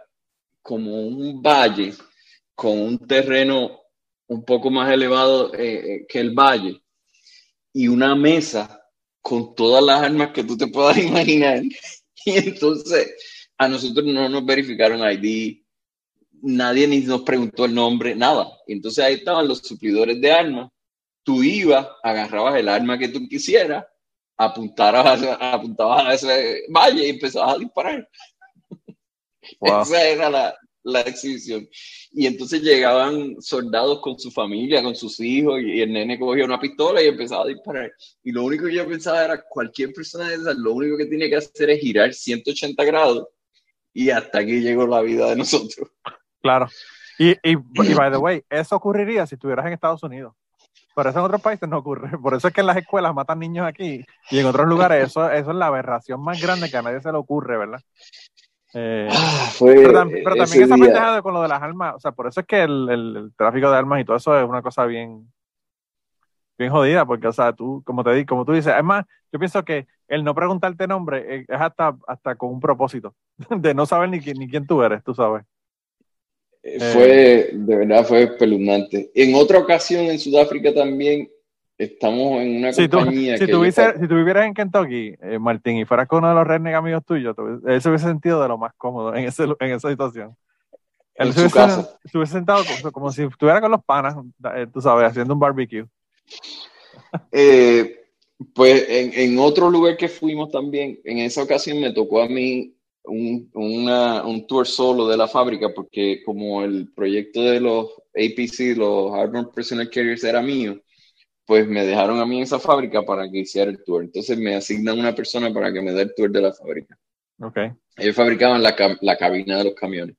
como un valle con un terreno un poco más elevado eh, eh, que el valle y una mesa con todas las armas que tú te puedas imaginar. Y entonces a nosotros no nos verificaron ID, nadie ni nos preguntó el nombre, nada. Entonces ahí estaban los suplidores de armas tú ibas, agarrabas el arma que tú quisieras, apuntabas a, apuntabas a ese valle y empezabas a disparar. Wow. Esa era la, la exhibición. Y entonces llegaban soldados con su familia, con sus hijos, y el nene cogía una pistola y empezaba a disparar. Y lo único que yo pensaba era, cualquier persona de esas, lo único que tiene que hacer es girar 180 grados y hasta aquí llegó la vida de nosotros. Claro. Y, y, y by the way, eso ocurriría si estuvieras en Estados Unidos. Pero eso en otros países no ocurre. Por eso es que en las escuelas matan niños aquí y en otros lugares eso, eso es la aberración más grande que a nadie se le ocurre, ¿verdad? Eh, Fue pero, también esa pendejada con lo de las armas, o sea, por eso es que el, el- el tráfico de armas y todo eso es una cosa bien, bien jodida, porque, o sea, tú, como te di, como tú dices, es más, yo pienso que el no preguntarte nombre eh, es hasta, hasta con un propósito, de no saber ni, quién- ni quién tú eres, tú sabes. Fue, de verdad, fue espeluznante. En otra ocasión en Sudáfrica también estamos en una Si tú, compañía si, que tú yo- si tú vivieras en Kentucky, eh, Martín, y fueras con uno de los redneck amigos tuyos, él se hubiese sentido de lo más cómodo en, ese, en esa situación. Él En se hubiese, casa. se hubiese sentado como, como si estuviera con los panas, eh, tú sabes, haciendo un barbecue. Eh, pues en, en otro lugar que fuimos también, en esa ocasión me tocó a mí un, una- un tour solo de la fábrica, porque como el proyecto de los APC, los Armored Personnel Carriers, era mío, pues me dejaron a mí en esa fábrica para que hiciera el tour. Entonces me asignan una persona para que me dé el tour de la fábrica. Ok. Ellos fabricaban la, la cabina de los camiones.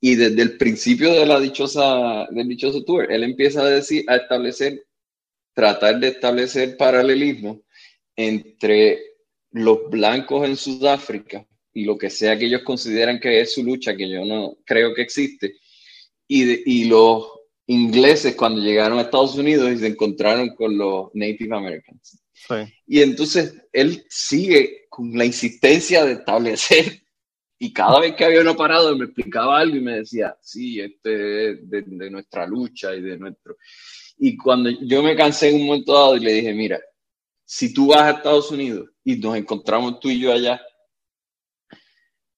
Y desde el principio de la dichosa, del dichoso tour, él empieza a decir, a establecer, tratar de establecer paralelismo entre los blancos en Sudáfrica y lo que sea que ellos consideran que es su lucha, que yo no creo que existe, y, de- y los ingleses cuando llegaron a Estados Unidos y se encontraron con los Native Americans. Sí. Y entonces él sigue con la insistencia de establecer y cada vez que había uno parado me explicaba algo y me decía, sí, este es de, de nuestra lucha y de nuestro... Y cuando yo me cansé en un momento dado y le dije, mira, si tú vas a Estados Unidos y nos encontramos tú y yo allá,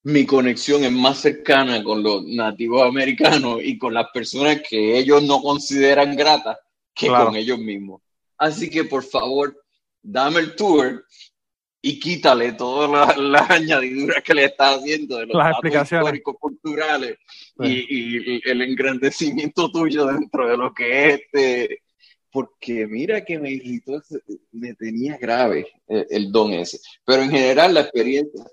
mi conexión es más cercana con los nativos americanos y con las personas que ellos no consideran gratas que Claro. con ellos mismos. Así que por favor, dame el tour y quítale todas las, las añadiduras que le estás haciendo de los Las datos históricos culturales Sí. y, y el engrandecimiento tuyo dentro de lo que es este. Porque mira que me irritó, me tenía grave el, el don ese. Pero en general la experiencia,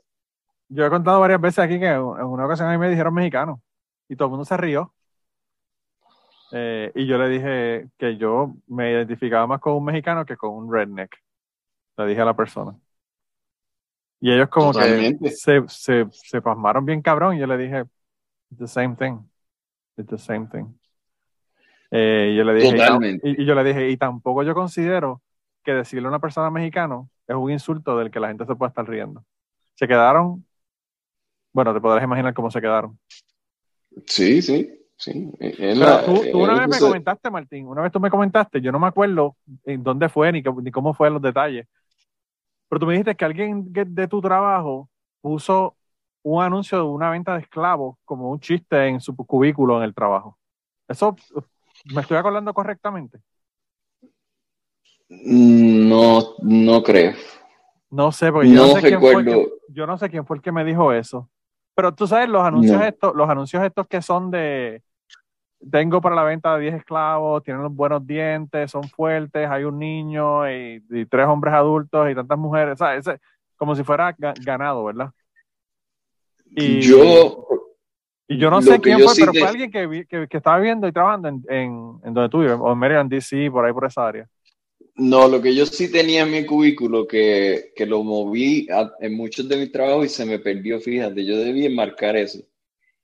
Yo he contado varias veces aquí que en una ocasión a mí me dijeron mexicano y todo el mundo se rió. Eh, y yo le dije que yo me identificaba más con un mexicano que con un redneck. Le dije a la persona. Y ellos como Totalmente. que se, se, se pasmaron bien cabrón. Y yo le dije, it's the same thing. It's the same thing. Eh, y yo le dije, y yo le dije, y tampoco yo considero que decirle a una persona mexicano es un insulto del que la gente se puede estar riendo. Se quedaron, bueno, te podrás imaginar cómo se quedaron. sí, sí, sí. La- tú, tú una vez me comentaste, Martín, una vez tú me comentaste, yo no me acuerdo en dónde fue ni, cómo- ni cómo fue los detalles, pero tú me dijiste que alguien de tu trabajo puso un anuncio de una venta de esclavos como un chiste en su cubículo en el trabajo. Eso, ¿me estoy acordando correctamente? No, no creo. No sé, porque yo no, No sé quién fue recuerdo. yo no sé quién fue el que me dijo eso. Pero tú sabes, los anuncios No. estos, los anuncios estos que son de tengo para la venta de 10 esclavos, tienen los buenos dientes, son fuertes, hay un niño y, y tres hombres adultos y tantas mujeres, ¿sabes? Como si fuera ga- ganado, ¿verdad? Y, Yo, y yo no sé quién fue, sí pero te- fue alguien que, vi- que, que estaba viendo y trabajando en, en, en donde tú vives, o en Maryland, D.C., por ahí por esa área. No, lo que yo sí tenía en mi cubículo, que, que lo moví a- en muchos de mis trabajos y se me perdió, fíjate, yo debí enmarcar eso.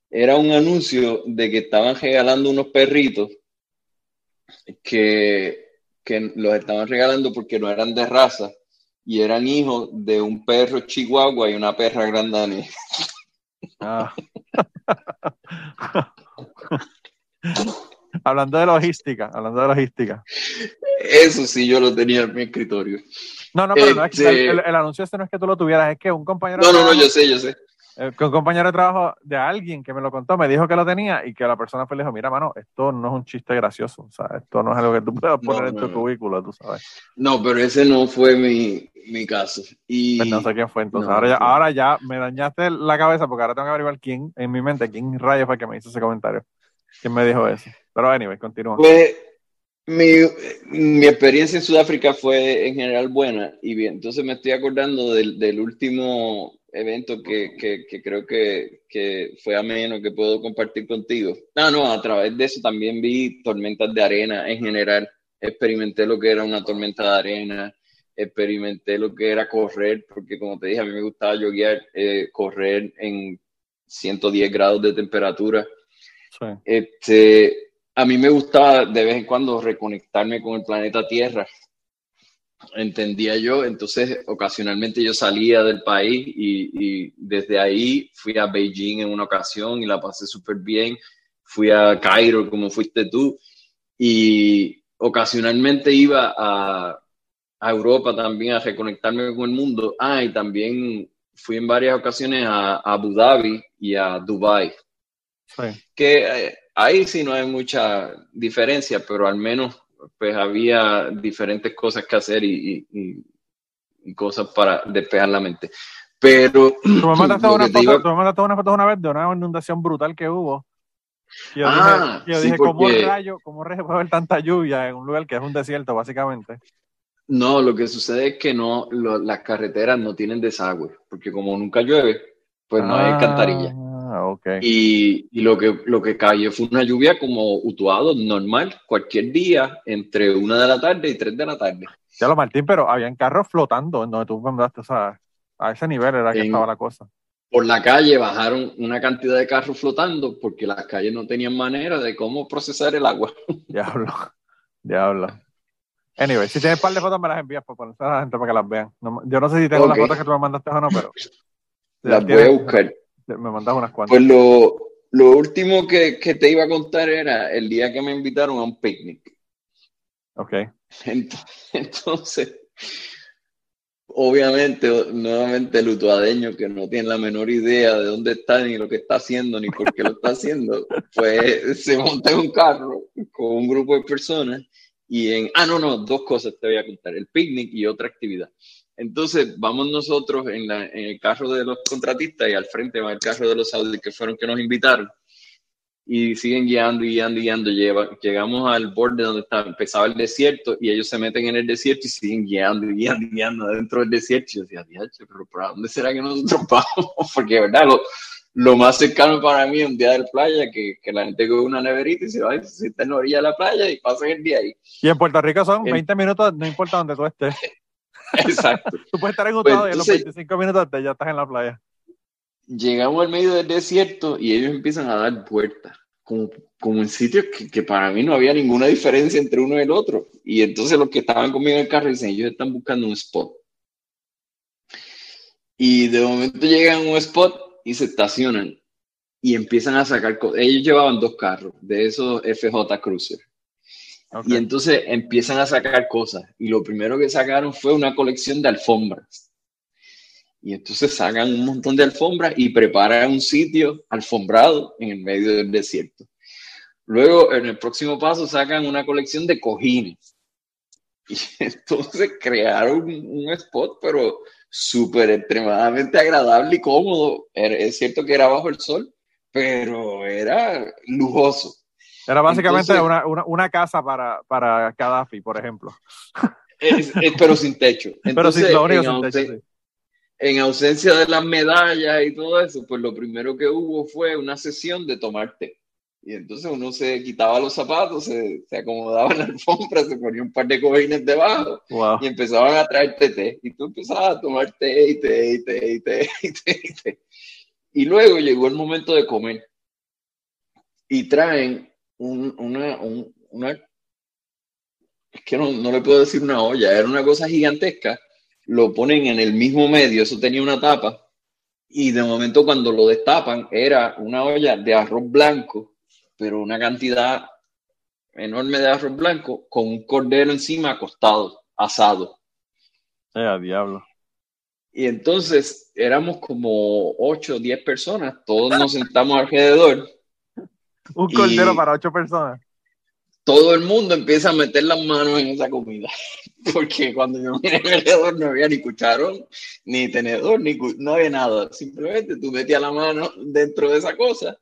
Era un anuncio de que estaban regalando unos perritos que, que los estaban regalando porque no eran de raza y eran hijos de un perro chihuahua y una perra grandanés. Ah. hablando de logística, hablando de logística. Eso sí, yo lo tenía en mi escritorio. No, no, pero no es que Este- el, el anuncio este no es que tú lo tuvieras, es que un compañero, No, no, no, yo sé, yo sé. eh, que un compañero de trabajo de alguien que me lo contó, me dijo que lo tenía y que la persona fue le dijo, mira, mano, esto no es un chiste gracioso, o sea, esto no es algo que tú puedas No, poner en tu no. cubículo, tú sabes. No, pero ese no fue mi, mi caso. Y Pues no sé quién fue entonces. No, ahora, ya, ahora ya me dañaste la cabeza porque ahora tengo que averiguar quién, en mi mente, quién rayos fue el que me hizo ese comentario. ¿Quién me dijo eso? Pero anyway, continúa. Pues mi, mi experiencia en Sudáfrica fue en general buena y bien, entonces me estoy acordando del, del último evento que, que, creo que, que fue ameno, que puedo compartir contigo. No, no, a través de eso también vi tormentas de arena en general, experimenté lo que era una tormenta de arena, experimenté lo que era correr, porque como te dije, a mí me gustaba yoguear, eh, correr en 110 grados de temperatura. Este, a mí me gustaba de vez en cuando reconectarme con el planeta Tierra. Entendía yo, entonces ocasionalmente yo salía del país y, desde ahí fui a Beijing en una ocasión y la pasé súper bien. Fui a Cairo como fuiste tú y ocasionalmente iba a, a Europa también a reconectarme con el mundo. Ah, y también fui en varias ocasiones a, a Abu Dhabi y a Dubai Sí. que eh, ahí sí no hay mucha diferencia, pero al menos pues había diferentes cosas que hacer y, y- y- y cosas para despejar la mente. Pero Tú me mandaste una foto, iba- tú me mandaste una foto una vez de una inundación brutal que hubo. Y yo Ah, dije, yo sí, dije ¿cómo porque- rayo, cómo rayo puede haber tanta lluvia en un lugar que es un desierto, básicamente? no, lo que sucede es que no, lo- las carreteras no tienen desagüe, porque como nunca llueve, pues no hay alcantarilla. Ah. Y, y lo, que, lo que cayó fue una lluvia como utuado, normal, cualquier día, entre una de la tarde y tres de la tarde. Ya lo Martín, pero habían carros flotando en donde tú mandaste, o sea, a ese nivel era que estaba la cosa. por la calle bajaron una cantidad de carros flotando porque las calles no tenían manera de cómo procesar el agua. Diablo. Diablo. Anyway, si tienes un par de fotos me las envías para ponerse a la gente para que las vean. No- yo no sé si tengo las fotos que tú me mandaste o no, pero Las voy a buscar. Me mandas unas cuantas. Pues lo, lo último que, que te iba a contar era el día que me invitaron a un picnic. Ok. Ent- Entonces, obviamente, nuevamente el utuadeño que no tiene la menor idea de dónde está, ni lo que está haciendo, ni por qué lo está haciendo, pues se monta en un carro con un grupo de personas y en... Ah, no, no, dos cosas te voy a contar, el picnic y otra actividad. Entonces, vamos nosotros en, la- en el carro de los contratistas y al frente va el carro de los Audi que fueron que nos invitaron y siguen guiando y guiando y guiando. Lleva- llegamos al borde donde estaba, empezaba el desierto y ellos se meten en el desierto y siguen guiando y guiando y guiando dentro del desierto. Y yo decía, "Diache, pero ¿para dónde será que nosotros vamos? Porque, verdad, lo, lo más cercano para mí es un día de playa que, que la gente coge una neverita y se va y se sienta en la orilla de la playa y pasan el día ahí. Y en Puerto Rico son En- 20 minutos, no importa donde tú estés. Exacto. Tú puedes estar en un Pues, y en los entonces- 25 minutos ya estás en la playa. llegamos al medio del desierto y ellos empiezan a dar vueltas, como, como en sitios que, que para mí no había ninguna diferencia entre uno y el otro. Y entonces los que estaban conmigo en el carro dicen, ellos están buscando un spot. Y de momento llegan a un spot y se estacionan y empiezan a sacar cosas. Ellos llevaban dos carros de esos FJ Cruiser. Y entonces empiezan a sacar cosas. Y lo primero que sacaron fue una colección de alfombras. Y entonces sacan un montón de alfombras y preparan un sitio alfombrado en el medio del desierto. Luego, en el próximo paso, sacan una colección de cojines. Y entonces crearon un, spot, pero súper extremadamente agradable y cómodo. Es cierto que era bajo el sol, pero era lujoso. Era básicamente Entonces- una, una, una casa para, para Gaddafi, por ejemplo. Es- es- pero sin techo. Pero Entonces, lo único en sin techo, sí. en ausencia de las medallas y todo eso, pues lo primero que hubo fue una sesión de tomar té. Y entonces uno se quitaba los zapatos, se, se acomodaba en la alfombra, se ponía un par de cojines debajo Wow. y empezaban a traerte té. Y tú empezabas a tomar té y té y té y té y té y té. Y luego llegó el momento de comer. Y traen un- una, un- una... Es que no, no le puedo decir una olla, era una cosa gigantesca. Lo ponen en el mismo medio, eso tenía una tapa. Y de momento cuando lo destapan era una olla de arroz blanco, pero una cantidad enorme de arroz blanco con un cordero encima acostado, asado. Eh, a diablo. Y entonces éramos como 8 o 10 personas, todos nos sentamos alrededor, Un cordero para ocho personas. todo el mundo empieza a meter las manos en esa comida, porque cuando yo miré alrededor no había ni cucharón, ni tenedor, ni no había nada, simplemente tú metías la mano dentro de esa cosa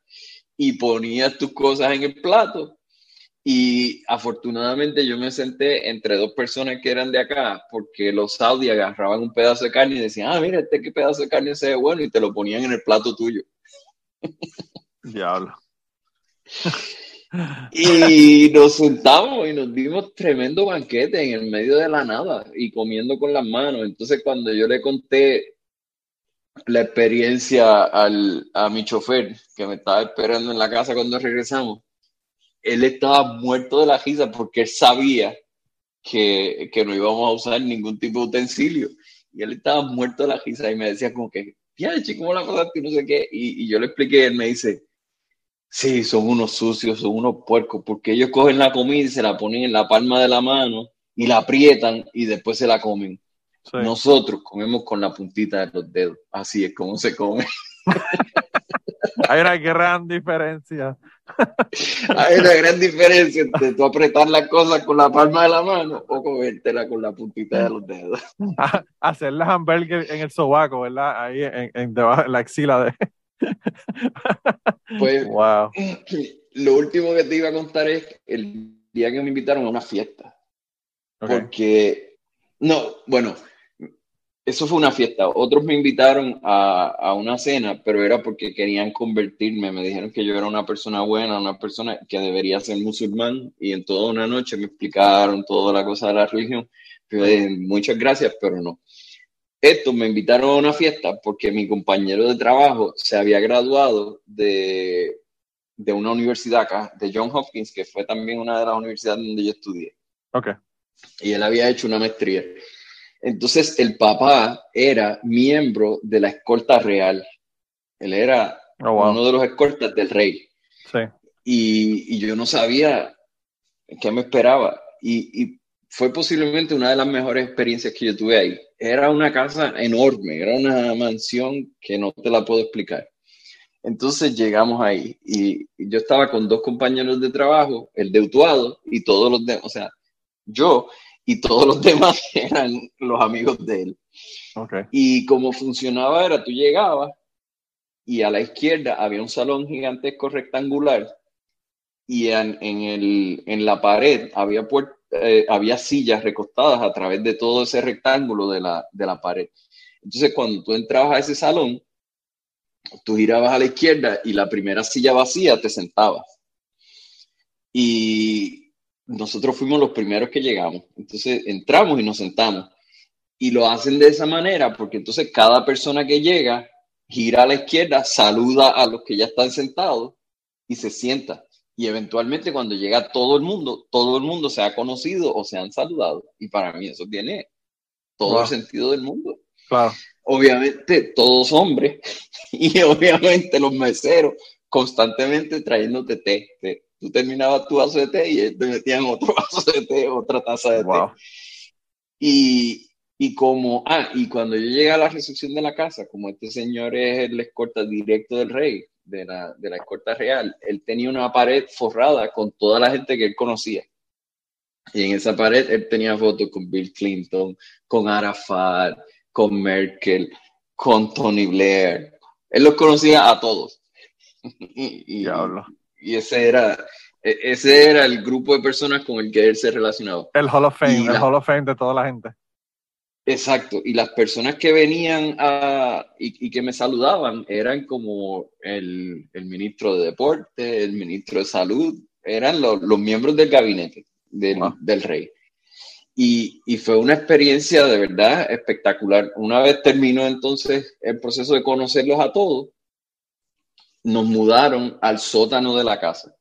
y ponías tus cosas en el plato. Y afortunadamente yo me senté entre dos personas que eran de acá, porque los saudis agarraban un pedazo de carne y decían, ah, mira, este qué pedazo de carne se ve bueno, y te lo ponían en el plato tuyo. Diablo. Y nos sentamos y nos dimos tremendo banquete en el medio de la nada y comiendo con las manos. Entonces, cuando yo le conté la experiencia al, a mi chofer que me estaba esperando en la casa cuando regresamos, él estaba muerto de la risa porque él sabía que, que no íbamos a usar ningún tipo de utensilio. Y él estaba muerto de la risa y me decía como que, ya, ¿cómo la pasaste? Y no sé qué. Y, y yo le expliqué, él me dice, Sí, son unos sucios, son unos puercos, porque ellos cogen la comida y se la ponen en la palma de la mano y la aprietan y después se la comen. Sí. Nosotros comemos con la puntita de los dedos. Así es como se come. Hay una gran diferencia. Hay una gran diferencia entre tú apretar las cosas con la palma de la mano o comértela con la puntita de los dedos. Hacer las hamburguesas en el sobaco, ¿verdad? Ahí en, en la axila de. Pues Wow. lo último que te iba a contar es el día que me invitaron a una fiesta. Porque, no, bueno, eso fue una fiesta. Otros me invitaron a, a una cena, pero era porque querían convertirme. Me dijeron que yo era una persona buena, una persona que debería ser musulmán. Y en toda una noche me explicaron toda la cosa de la religión. Yo dije, muchas gracias, pero no. Esto me invitaron a una fiesta porque mi compañero de trabajo se había graduado de, de una universidad acá, de John Hopkins, que fue también una de las universidades donde yo estudié. Ok. Y él había hecho una maestría. Entonces, el papá era miembro de la escolta real. Él era Oh, wow. uno de los escoltas del rey. Sí. Y, y yo no sabía qué me esperaba. Y, y fue posiblemente una de las mejores experiencias que yo tuve ahí. Era una casa enorme, era una mansión que no te la puedo explicar. Entonces llegamos ahí y, yo estaba con dos compañeros de trabajo, el de Utuado y todos los demás, o sea, yo y todos los demás eran los amigos de él. Y como funcionaba era, tú llegabas y a la izquierda había un salón gigantesco rectangular y en, en, el, en la pared había, puer- eh, había sillas recostadas a través de todo ese rectángulo de la, de la pared. Entonces cuando tú entrabas a ese salón, tú girabas a la izquierda y la primera silla vacía te sentabas. Y nosotros fuimos los primeros que llegamos. Entonces entramos y nos sentamos. Y lo hacen de esa manera porque entonces cada persona que llega gira a la izquierda, saluda a los que ya están sentados y se sienta. Y eventualmente cuando llega todo el mundo, todo el mundo se ha conocido o se han saludado. Y para mí eso tiene todo Wow. el sentido del mundo. Claro. Obviamente todos hombres y obviamente los meseros constantemente trayéndote té. té. Tú terminabas tu vaso de té y te metían otro vaso de té, otra taza de té. Wow. Y, y como, ah, y cuando yo llegué a la recepción de la casa, como este señor es el escolta directo del rey, de la, de la escolta real, él tenía una pared forrada con toda la gente que él conocía. Y en esa pared él tenía fotos con Bill Clinton, con Arafat, con Merkel, con Tony Blair. Él los conocía a todos. y, Diablo. y ese era, e- ese era el grupo de personas con el que él se relacionaba. El Hall of Fame, el Hall of Fame de toda la gente. Exacto, y las personas que venían a, y, y que me saludaban eran como el, el ministro de Deporte, el ministro de Salud, eran los, los miembros del gabinete del, Wow. del rey. Y, y fue una experiencia de verdad espectacular. Una vez terminó entonces el proceso de conocerlos a todos, nos mudaron al sótano de la casa.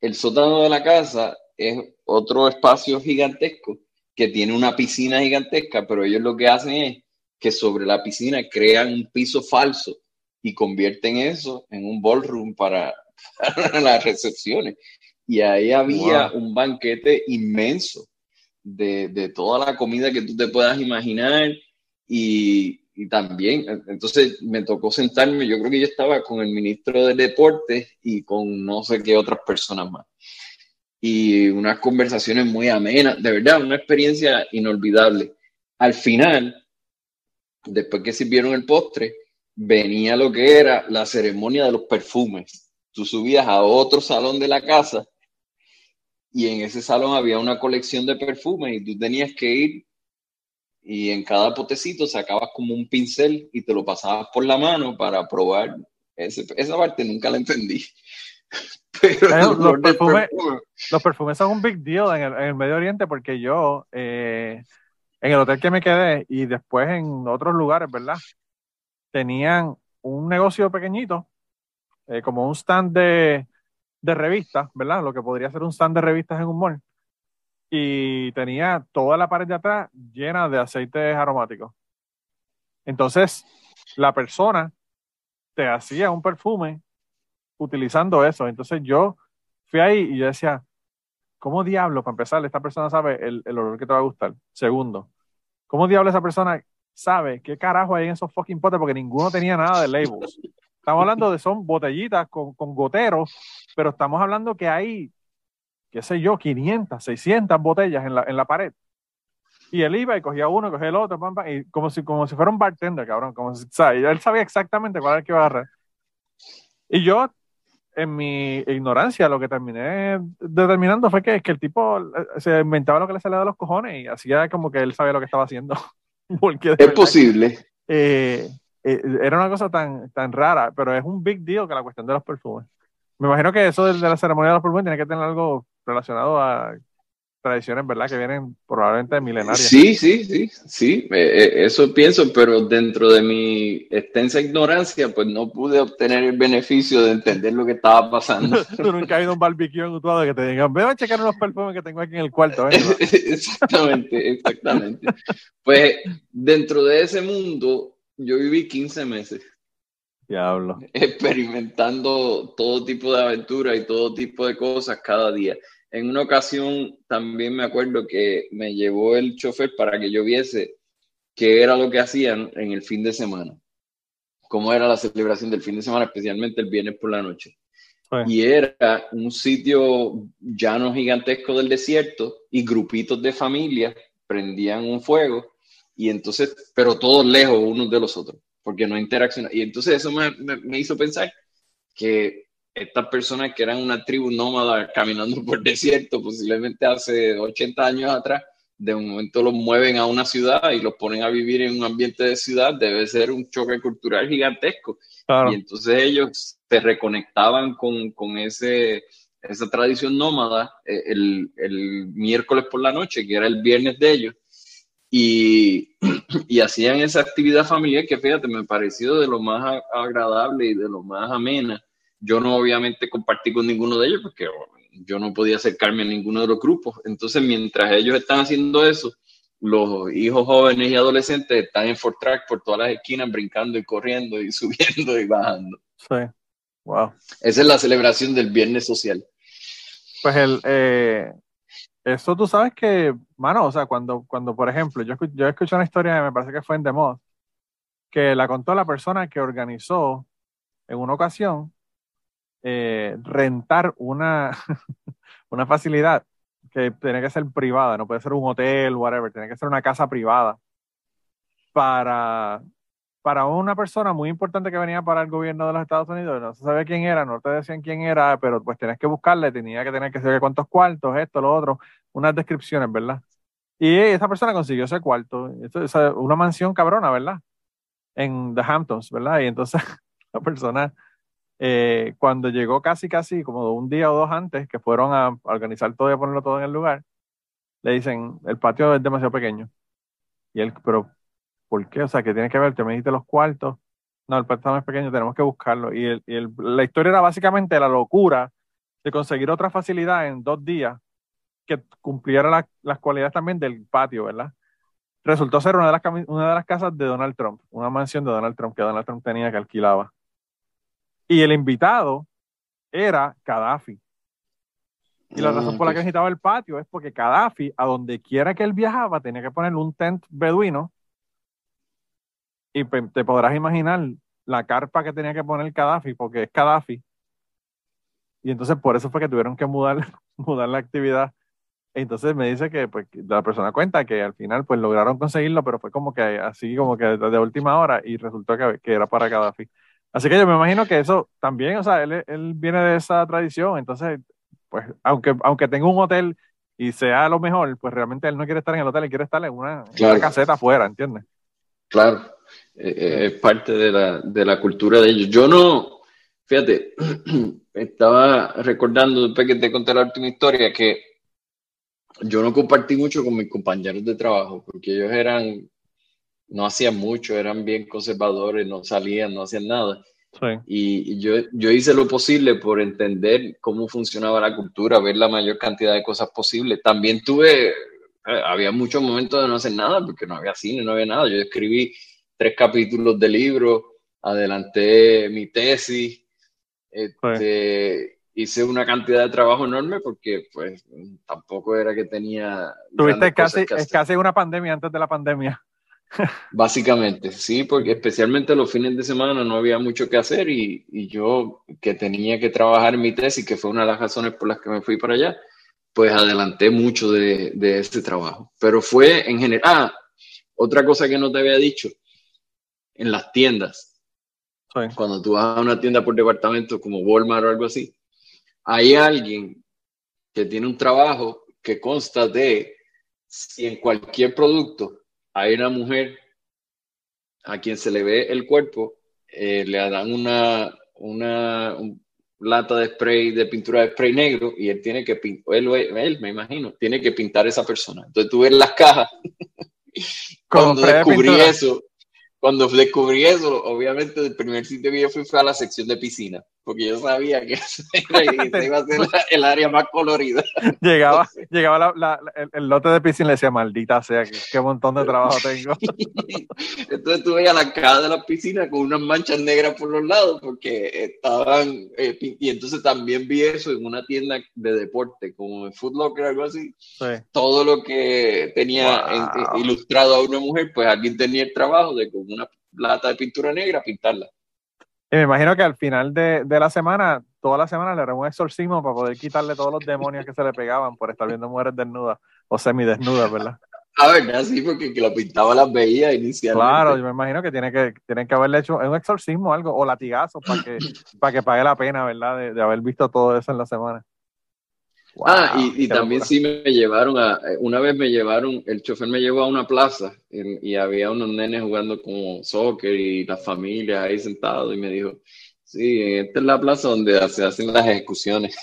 El sótano de la casa es otro espacio gigantesco que tiene una piscina gigantesca, pero ellos lo que hacen es que sobre la piscina crean un piso falso y convierten eso en un ballroom para, para las recepciones. Y ahí había Wow. un banquete inmenso de, de toda la comida que tú te puedas imaginar y, y también, entonces me tocó sentarme, yo creo que yo estaba con el ministro de Deportes y con no sé qué otras personas más y unas conversaciones muy amenas, de verdad, una experiencia inolvidable. Al final, después que sirvieron el postre, venía lo que era la ceremonia de los perfumes. Tú subías a otro salón de la casa y en ese salón había una colección de perfumes y tú tenías que ir y en cada potecito sacabas como un pincel y te lo pasabas por la mano para probar. Esa parte nunca la entendí. Pero los perfumes- perfume- Los perfumes son un big deal en el, en el Medio Oriente porque yo, eh, en el hotel que me quedé y después en otros lugares, ¿verdad? Tenían un negocio pequeñito, eh, como un stand de, de revistas, ¿verdad? Lo que podría ser un stand de revistas en un mall. Y tenía toda la pared de atrás llena de aceites aromáticos. Entonces, la persona te hacía un perfume utilizando eso. Entonces yo fui ahí y yo decía, ¿cómo diablo, para empezar, esta persona sabe el, el olor que te va a gustar? Segundo, ¿cómo diablo esa persona sabe qué carajo hay en esos fucking potes? Porque ninguno tenía nada de labels. Estamos hablando de son botellitas con, con goteros, pero estamos hablando que hay, qué sé yo, 500, 600 botellas en la, en la pared. Y él iba y cogía uno, cogía el otro, pam, pam, y como si, como si fuera un bartender, cabrón. Como si, ¿sabes? Él sabía exactamente cuál era el que iba a agarrar. Y yo, en mi ignorancia, lo que terminé determinando fue que, que el tipo eh, se inventaba lo que le salía de los cojones y hacía como que él sabía lo que estaba haciendo. Porque Es posible. eh, eh, era una cosa tan, tan rara, pero es un big deal que la cuestión de los perfumes. Me imagino que eso de, de la ceremonia de los perfumes tiene que tener algo relacionado a tradiciones, ¿verdad? Que vienen probablemente milenarias. Sí, sí, sí, sí, eh, eh, eso pienso, pero dentro de mi extensa ignorancia, pues no pude obtener el beneficio de entender lo que estaba pasando. Tú nunca has ido a un barbecue en Utuado que te digan, ve a checar los perfumes que tengo aquí en el cuarto. exactamente, exactamente. Pues dentro de ese mundo, yo viví 15 meses. Diablo. Experimentando todo tipo de aventuras y todo tipo de cosas cada día. En una ocasión también me acuerdo que me llevó el chofer para que yo viese qué era lo que hacían en el fin de semana, cómo era la celebración del fin de semana, especialmente el viernes por la noche. Y era un sitio llano gigantesco del desierto y grupitos de familias prendían un fuego y entonces, pero todos lejos unos de los otros, porque no interaccionaban. Y entonces eso me, me hizo pensar que estas personas que eran una tribu nómada caminando por desierto, posiblemente hace 80 años atrás, de un momento los mueven a una ciudad y los ponen a vivir en un ambiente de ciudad, debe ser un choque cultural gigantesco. Y entonces ellos se reconectaban con, con ese, esa tradición nómada eh, el, el, miércoles por la noche, que era el viernes de ellos, y, y hacían esa actividad familiar que fíjate, me pareció de lo más agradable y de lo más amena yo no obviamente compartí con ninguno de ellos porque yo no podía acercarme a ninguno de los grupos. Entonces, mientras ellos están haciendo eso, los hijos jóvenes y adolescentes están en Fort Track por todas las esquinas, brincando y corriendo y subiendo y bajando. Sí, wow. Esa es la celebración del viernes social. Pues el, eh, eso tú sabes que, mano, o sea, cuando, cuando por ejemplo, yo, yo escuché una historia, me parece que fue en The que la contó la persona que organizó en una ocasión eh, rentar una, una facilidad que tiene que ser privada, no puede ser un hotel, whatever, tiene que ser una casa privada para, para una persona muy importante que venía para el gobierno de los Estados Unidos, no se sabe quién era, no te decían quién era, pero pues tienes que buscarle, tenía que tener que saber cuántos cuartos, esto, lo otro, unas descripciones, ¿verdad? Y esa persona consiguió ese cuarto, una mansión cabrona, ¿verdad? En The Hamptons, ¿verdad? Y entonces la persona eh, cuando llegó casi, casi, como un día o dos antes, que fueron a organizar todo y a ponerlo todo en el lugar, le dicen, el patio es demasiado pequeño. Y él, pero, ¿por qué? O sea, que tiene que ver, te me dijiste los cuartos. No, el patio es pequeño, tenemos que buscarlo. Y, el, la historia era básicamente la locura de conseguir otra facilidad en dos días que cumpliera las cualidades también del patio, ¿verdad? Resultó ser una de, las, una de las casas de Donald Trump, una mansión de Donald Trump que Donald Trump tenía que alquilaba. Y el invitado era Gaddafi. Y la razón por la que necesitaba el patio es porque Gaddafi, a donde quiera que él viajaba, tenía que poner un tent beduino. Y te podrás imaginar la carpa que tenía que poner Gaddafi, porque es Gaddafi. Y entonces por eso fue que tuvieron que mudar, mudar la actividad. Entonces me dice que pues, la persona cuenta que al final pues lograron conseguirlo, pero fue como que así como que de, última hora y resultó que, que era para Gaddafi. Así que yo me imagino que eso también, o sea, él, él viene de esa tradición, entonces, pues, aunque, aunque tenga un hotel y sea lo mejor, pues realmente él no quiere estar en el hotel, él quiere estar en una, caseta afuera, ¿entiendes? Claro, eh, eh, es parte de la, de la cultura de ellos. Yo no, fíjate, estaba recordando después que te conté la última historia que yo no compartí mucho con mis compañeros de trabajo porque ellos eran no hacían mucho, eran bien conservadores, no salían, no hacían nada. Y, yo, yo hice lo posible por entender cómo funcionaba la cultura, ver la mayor cantidad de cosas posibles. También tuve, eh, había muchos momentos de no hacer nada, porque no había cine, no había nada. Yo escribí tres capítulos de libro, adelanté mi tesis, este, hice una cantidad de trabajo enorme porque pues tampoco era que tenía... Tuviste casi, casi una pandemia antes de la pandemia. Básicamente, sí, porque especialmente los fines de semana no había mucho que hacer y, yo que tenía que trabajar mi tesis, que fue una de las razones por las que me fui para allá, pues adelanté mucho de, de este trabajo. Pero fue en general, ah, otra cosa que no te había dicho, en las tiendas, cuando tú vas a una tienda por departamento como Walmart o algo así, hay alguien que tiene un trabajo que consta de si en cualquier producto hay una mujer a quien se le ve el cuerpo, eh, le dan una, una lata de spray, de pintura de spray negro, y él tiene que pintar, él, él, me imagino, tiene que pintar a esa persona. Entonces tú ves las cajas. Cuando descubrí eso, cuando descubrí eso, obviamente el primer sitio que yo fui fue a la sección de piscina, porque yo sabía que ese iba a ser el área más colorida. Llegaba, llegaba el, lote de piscina y le decía, maldita sea, qué, montón de trabajo tengo. entonces tú veías la caja de la piscina con unas manchas negras por los lados, porque estaban, eh, y entonces también vi eso en una tienda de deporte, como en Foot Locker o algo así. Todo lo que tenía ilustrado a una mujer, pues alguien tenía el trabajo de como una lata de pintura negra, pintarla. Y me imagino que al final de, la semana, toda la semana le haremos un exorcismo para poder quitarle todos los demonios que se le pegaban por estar viendo mujeres desnudas o semidesnudas, ¿verdad? A ver, sí, porque que lo pintaba las veía inicialmente. Claro, yo me imagino que tiene que, tienen que haberle hecho un exorcismo o algo, o latigazo para que, para que pague la pena, ¿verdad? de haber visto todo eso en la semana ah, y, también sí me llevaron a, una vez me llevaron, el chofer me llevó a una plaza y había unos nenes jugando como soccer y las familias ahí sentados y me dijo, sí, esta es la plaza donde se hacen las ejecuciones.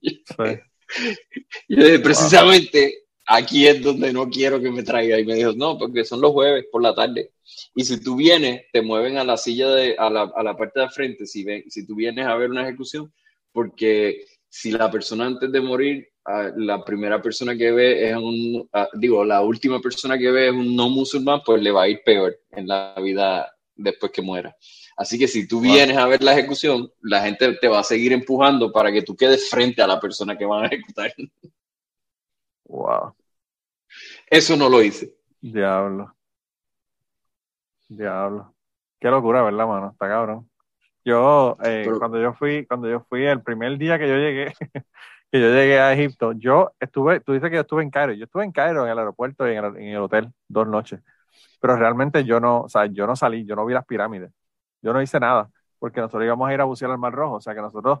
y yo dije, precisamente aquí es donde no quiero que me traiga. Y me dijo, no, porque son los jueves por la tarde. Y si tú vienes, te mueven a la silla de, a la, a la parte de frente, si, ven, si tú vienes a ver una ejecución, porque si la persona antes de morir, ah, la primera persona que ve es un, ah, digo, la última persona que ve es un no musulmán, pues le va a ir peor en la vida después que muera. Así que si tú vienes a ver la ejecución, la gente te va a seguir empujando para que tú quedes frente a la persona que van a ejecutar. Wow. Eso no lo hice. Diablo. Diablo. Qué locura, ¿verdad, mano? Está cabrón. Yo, eh, cuando yo fui, cuando yo fui el primer día que yo llegué, que yo llegué a Egipto, yo estuve, tú dices que yo estuve en Cairo, yo estuve en Cairo en el aeropuerto y en el, hotel dos noches, pero realmente yo no, o sea, yo no salí, yo no vi las pirámides, yo no hice nada, porque nosotros íbamos a ir a bucear al Mar Rojo, o sea que nosotros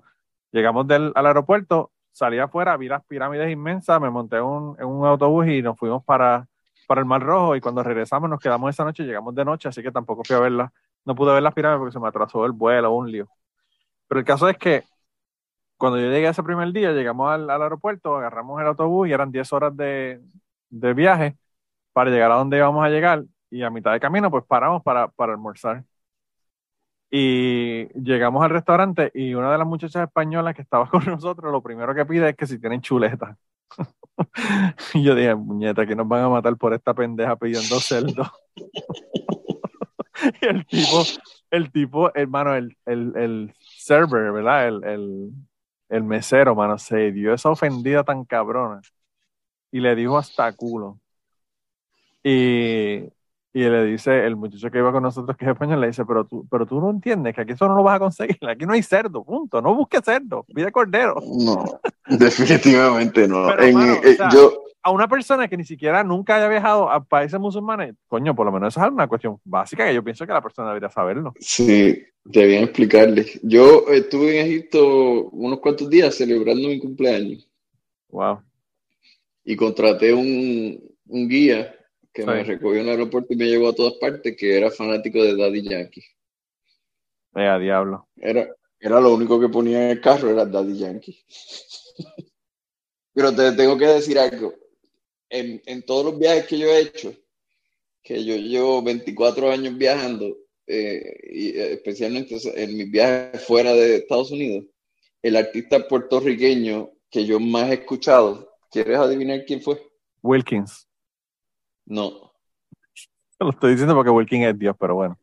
llegamos del, al aeropuerto, salí afuera, vi las pirámides inmensas, me monté un, en un autobús y nos fuimos para, para el Mar Rojo. Y cuando regresamos nos quedamos esa noche, llegamos de noche, así que tampoco fui a verlas no pude ver las pirámides porque se me atrasó el vuelo, un lío. Pero el caso es que cuando yo llegué ese primer día, llegamos al, aeropuerto, agarramos el autobús y eran 10 horas de, viaje para llegar a donde íbamos a llegar. Y a mitad de camino, pues paramos para, para almorzar. Y llegamos al restaurante y una de las muchachas españolas que estaba con nosotros, lo primero que pide es que si tienen chuletas. y yo dije, muñeta, que nos van a matar por esta pendeja pidiendo el tipo, el tipo, hermano, el, el, el server, ¿verdad? El, el, el mesero, mano, se dio esa ofendida tan cabrona. Y le dijo hasta culo. Y, y le dice, el muchacho que iba con nosotros, que es español, le dice, pero tú, pero tú no entiendes que aquí eso no lo vas a conseguir, aquí no hay cerdo, punto, no busques cerdo, pide cordero. No, definitivamente no. Eh, yo, a una persona que ni siquiera nunca haya viajado a países musulmanes, coño, por lo menos eso es una cuestión básica que yo pienso que la persona debería saberlo. Sí, debían explicarle. Yo estuve en Egipto unos cuantos días celebrando mi cumpleaños. Wow. Y contraté un, un guía que me recogió en el aeropuerto y me llevó a todas partes, que era fanático de Daddy Yankee. Vea, diablo. Era, era lo único que ponía en el carro, era Daddy Yankee. Pero te tengo que decir algo en, todos los viajes que yo he hecho, que yo llevo 24 años viajando, eh, y eh, especialmente en mis viajes fuera de Estados Unidos, el artista puertorriqueño que yo más he escuchado, ¿quieres adivinar quién fue? Wilkins. No. Lo estoy diciendo porque Wilkins es Dios, pero bueno.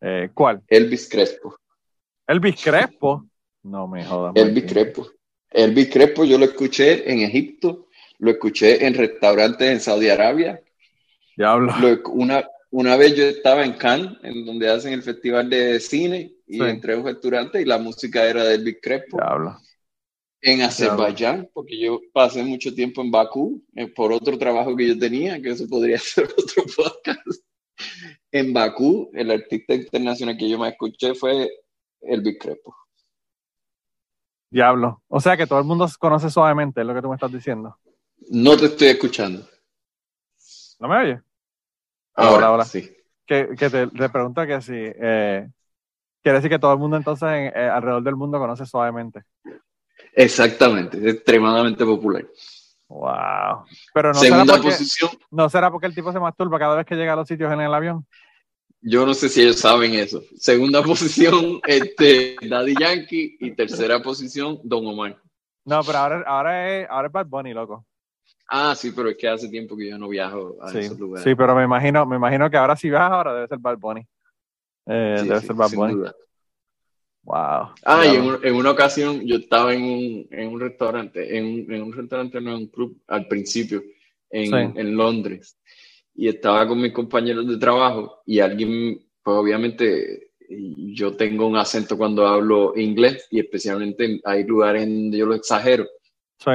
Eh, ¿Cuál? Elvis Crespo. ¿Elvis Crespo? No me jodas. Elvis Crespo. Elvis Crespo yo lo escuché en Egipto lo escuché en restaurantes en Saudi Arabia. Diablo. una, una vez yo estaba en Cannes, en donde hacen el festival de cine, y entré a un restaurante y la música era de Elvis Crespo. Diablo. En Azerbaiyán, porque yo pasé mucho tiempo en Bakú, eh, por otro trabajo que yo tenía, que eso podría ser otro podcast. En Bakú, el artista internacional que yo más escuché fue Elvis Crespo. Diablo. O sea que todo el mundo conoce suavemente, es lo que tú me estás diciendo. No te estoy escuchando. ¿No me oyes? Ahora, ahora, sí. Que, que te, pregunta que si, eh, Quiere decir que todo el mundo entonces en- eh, alrededor del mundo conoce suavemente. Exactamente, es extremadamente popular. Wow. Pero no será, Segunda porque, posición, no será porque el tipo se masturba cada vez que llega a los sitios en el avión. yo no sé si ellos saben eso. Segunda posición, este, Daddy Yankee. Y tercera posición, Don Omar. No, pero ahora, ahora, es, ahora es Bad Bunny, loco. Ah, sí, pero es que hace tiempo que yo no viajo a Sí, esos lugares. sí, pero me imagino, me imagino que ahora si vas ahora debe ser Bad Bunny. Eh, Sí, debe sí, ser Bad Bunny. duda. Wow. Ah, y en, un- en una ocasión yo estaba en un, en un restaurante, en, un- en un restaurante, no en un club, al principio, en, Londres. Y estaba con mis compañeros de trabajo y alguien, pues obviamente, yo tengo un acento cuando hablo inglés y especialmente hay lugares donde yo lo exagero. Sí.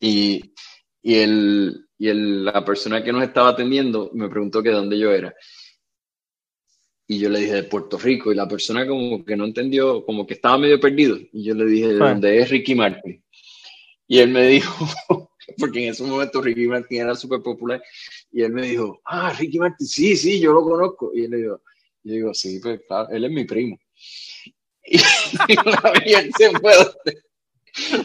Y, y, el, y el- la persona que nos estaba atendiendo me preguntó que de dónde yo era. Y yo le dije de Puerto Rico. Y la persona como que no entendió, como que estaba medio perdido. Y yo le dije de dónde es Ricky Martin. Y él me dijo, porque en ese momento Ricky Martin era súper popular. Y él me dijo, ah, Ricky Martin, sí, sí, yo lo conozco. Y él le digo, yo digo, sí, pues claro, él es mi primo. Y, y él se fue donde,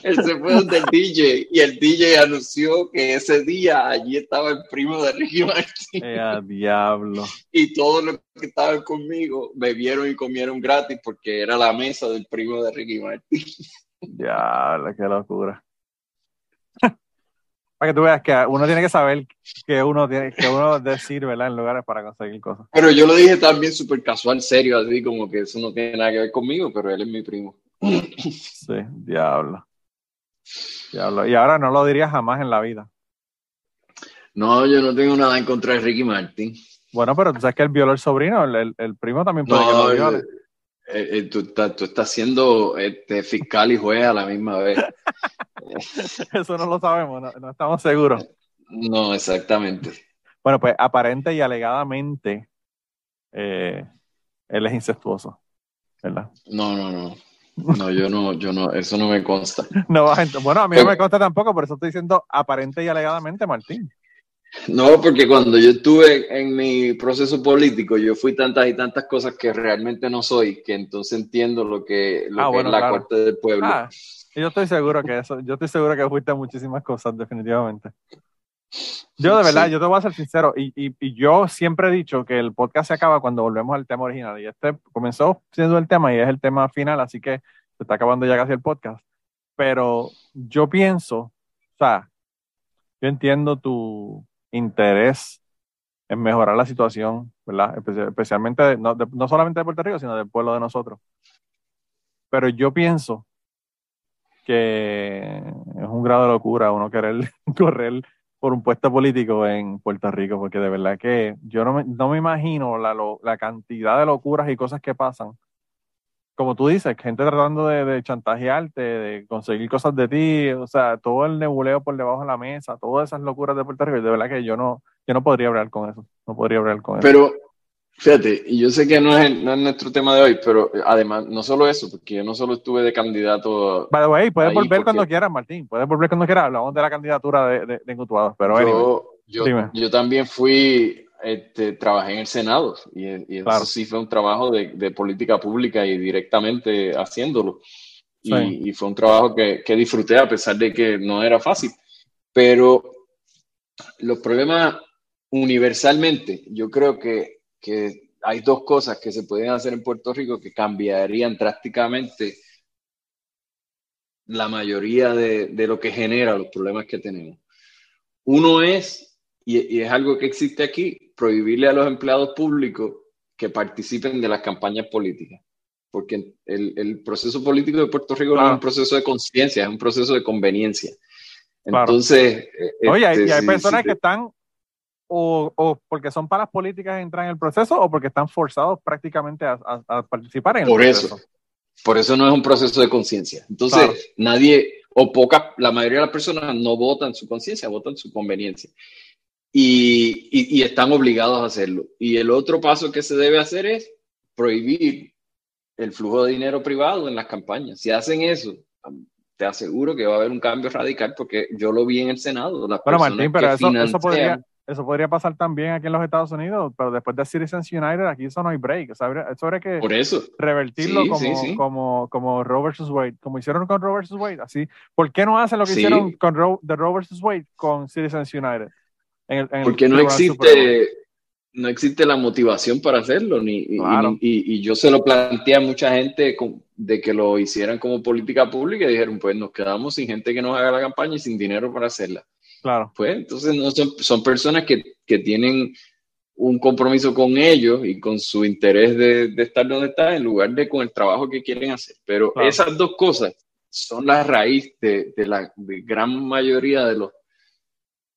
él se fue donde el DJ y el DJ anunció que ese día allí estaba el primo de Ricky Martin Eh, diablo. y todos los que estaban conmigo bebieron y comieron gratis porque era la mesa del primo de Ricky Martin. Diablo, qué locura. Para que tú veas que uno tiene que saber que uno tiene, que uno decir, ¿verdad? En lugares para conseguir cosas. Pero yo lo dije también súper casual, serio, así como que eso no tiene nada que ver conmigo, pero él es mi primo. Sí, diablo. Diablo. Y ahora no lo diría jamás en la vida. No, yo no tengo nada en contra de Ricky Martin. Bueno, pero tú sabes que él violó el sobrino, el, el- el primo también puede que No, lo viole. eh, eh, tú, estás, tú estás siendo este, fiscal y juez a la misma vez. Eso no lo sabemos, no, no estamos seguros. No, exactamente. Bueno, pues aparente y alegadamente eh, él es incestuoso, ¿verdad? No, no, no. No, yo no, yo no, eso no me consta. No vas a ent- bueno, a mí no me consta tampoco, por eso estoy diciendo aparente y alegadamente, Martín. No, porque cuando yo estuve en mi proceso político, yo fui tantas y tantas cosas que realmente no soy, que entonces entiendo lo que, lo Ah, que bueno, es la claro. corte del pueblo. Ah, yo estoy seguro que eso, yo estoy seguro que fuiste a muchísimas cosas, definitivamente. Yo de verdad, Sí. yo te voy a ser sincero, y, y, y yo siempre he dicho que el podcast se acaba cuando volvemos al tema original, y este comenzó siendo el tema y es el tema final, así que se está acabando ya casi el podcast. Pero yo pienso, o sea, yo entiendo tu interés en mejorar la situación, ¿verdad? Espe- especialmente, de- no, de- no solamente de Puerto Rico, sino del pueblo de nosotros. Pero yo pienso que es un grado de locura uno querer correr por un puesto político en Puerto Rico, porque de verdad que yo no me, no me imagino la, lo- la cantidad de locuras y cosas que pasan. Como tú dices, gente tratando de, de chantajearte, de conseguir cosas de ti, o sea, todo el nebuleo por debajo de la mesa, todas esas locuras de Puerto Rico, de verdad que yo no, yo no podría hablar con eso, no podría hablar con eso. Pero, fíjate, y yo sé que no es, no es nuestro tema de hoy, pero además, no solo eso, porque yo no solo estuve de candidato, By the way, puedes volver porque- cuando quieras, Martín, puedes volver cuando quieras, hablamos de la candidatura de, de, de pero yo, yo, yo también fui, este, trabajé en el Senado, y, y eso Claro. sí fue un trabajo de, de política pública y directamente haciéndolo. Y, Sí. y fue un trabajo que, que disfruté a pesar de que no era fácil. Pero los problemas universalmente, yo creo que, que hay dos cosas que se pueden hacer en Puerto Rico que cambiarían drásticamente la mayoría de, de lo que genera los problemas que tenemos. Uno es, y, y es algo que existe aquí, prohibirle a los empleados públicos que participen de las campañas políticas. Porque el, el proceso político de Puerto Rico no es un proceso de conciencia, es un proceso de conveniencia. Claro. Entonces, Oye, hay- este, y hay si- personas si te- que están o, o porque son para las políticas entran en el proceso o porque están forzados prácticamente a, a- a participar en el Por proceso. eso. Por eso no es un proceso de conciencia. Entonces, Claro. nadie, o poca, la mayoría de las personas no votan su conciencia, votan su conveniencia. Y, y- y están obligados a hacerlo. Y el otro paso que se debe hacer es prohibir el flujo de dinero privado en las campañas. Si hacen eso, te aseguro que va a haber un cambio radical porque yo lo vi en el Senado. Las Bueno, personas Martín, pero que eso, eso, podría, eso podría pasar también aquí en los Estados Unidos, pero después de Citizens United, aquí eso no hay break. O sea, eso habría que Por eso. revertirlo Sí, como, sí, sí. como, como Roe versus Wade, como hicieron con Roe versus Wade. Así, ¿por qué no hacen lo que hicieron con Roe, de Roe versus Wade con Citizens United? En el- en el Porque no Tribunal Supremo? existe, no existe la motivación para hacerlo, ni, y- Claro. y, y- y yo se lo planteé a mucha gente con- de que lo hicieran como política pública y dijeron, pues nos quedamos sin gente que nos haga la campaña y sin dinero para hacerla. Claro, Pues entonces no son, son personas que, que tienen un compromiso con ellos y con su interés de, de estar donde están en lugar de con el trabajo que quieren hacer. Pero Claro. esas dos cosas son la raíz de, de la de gran mayoría de los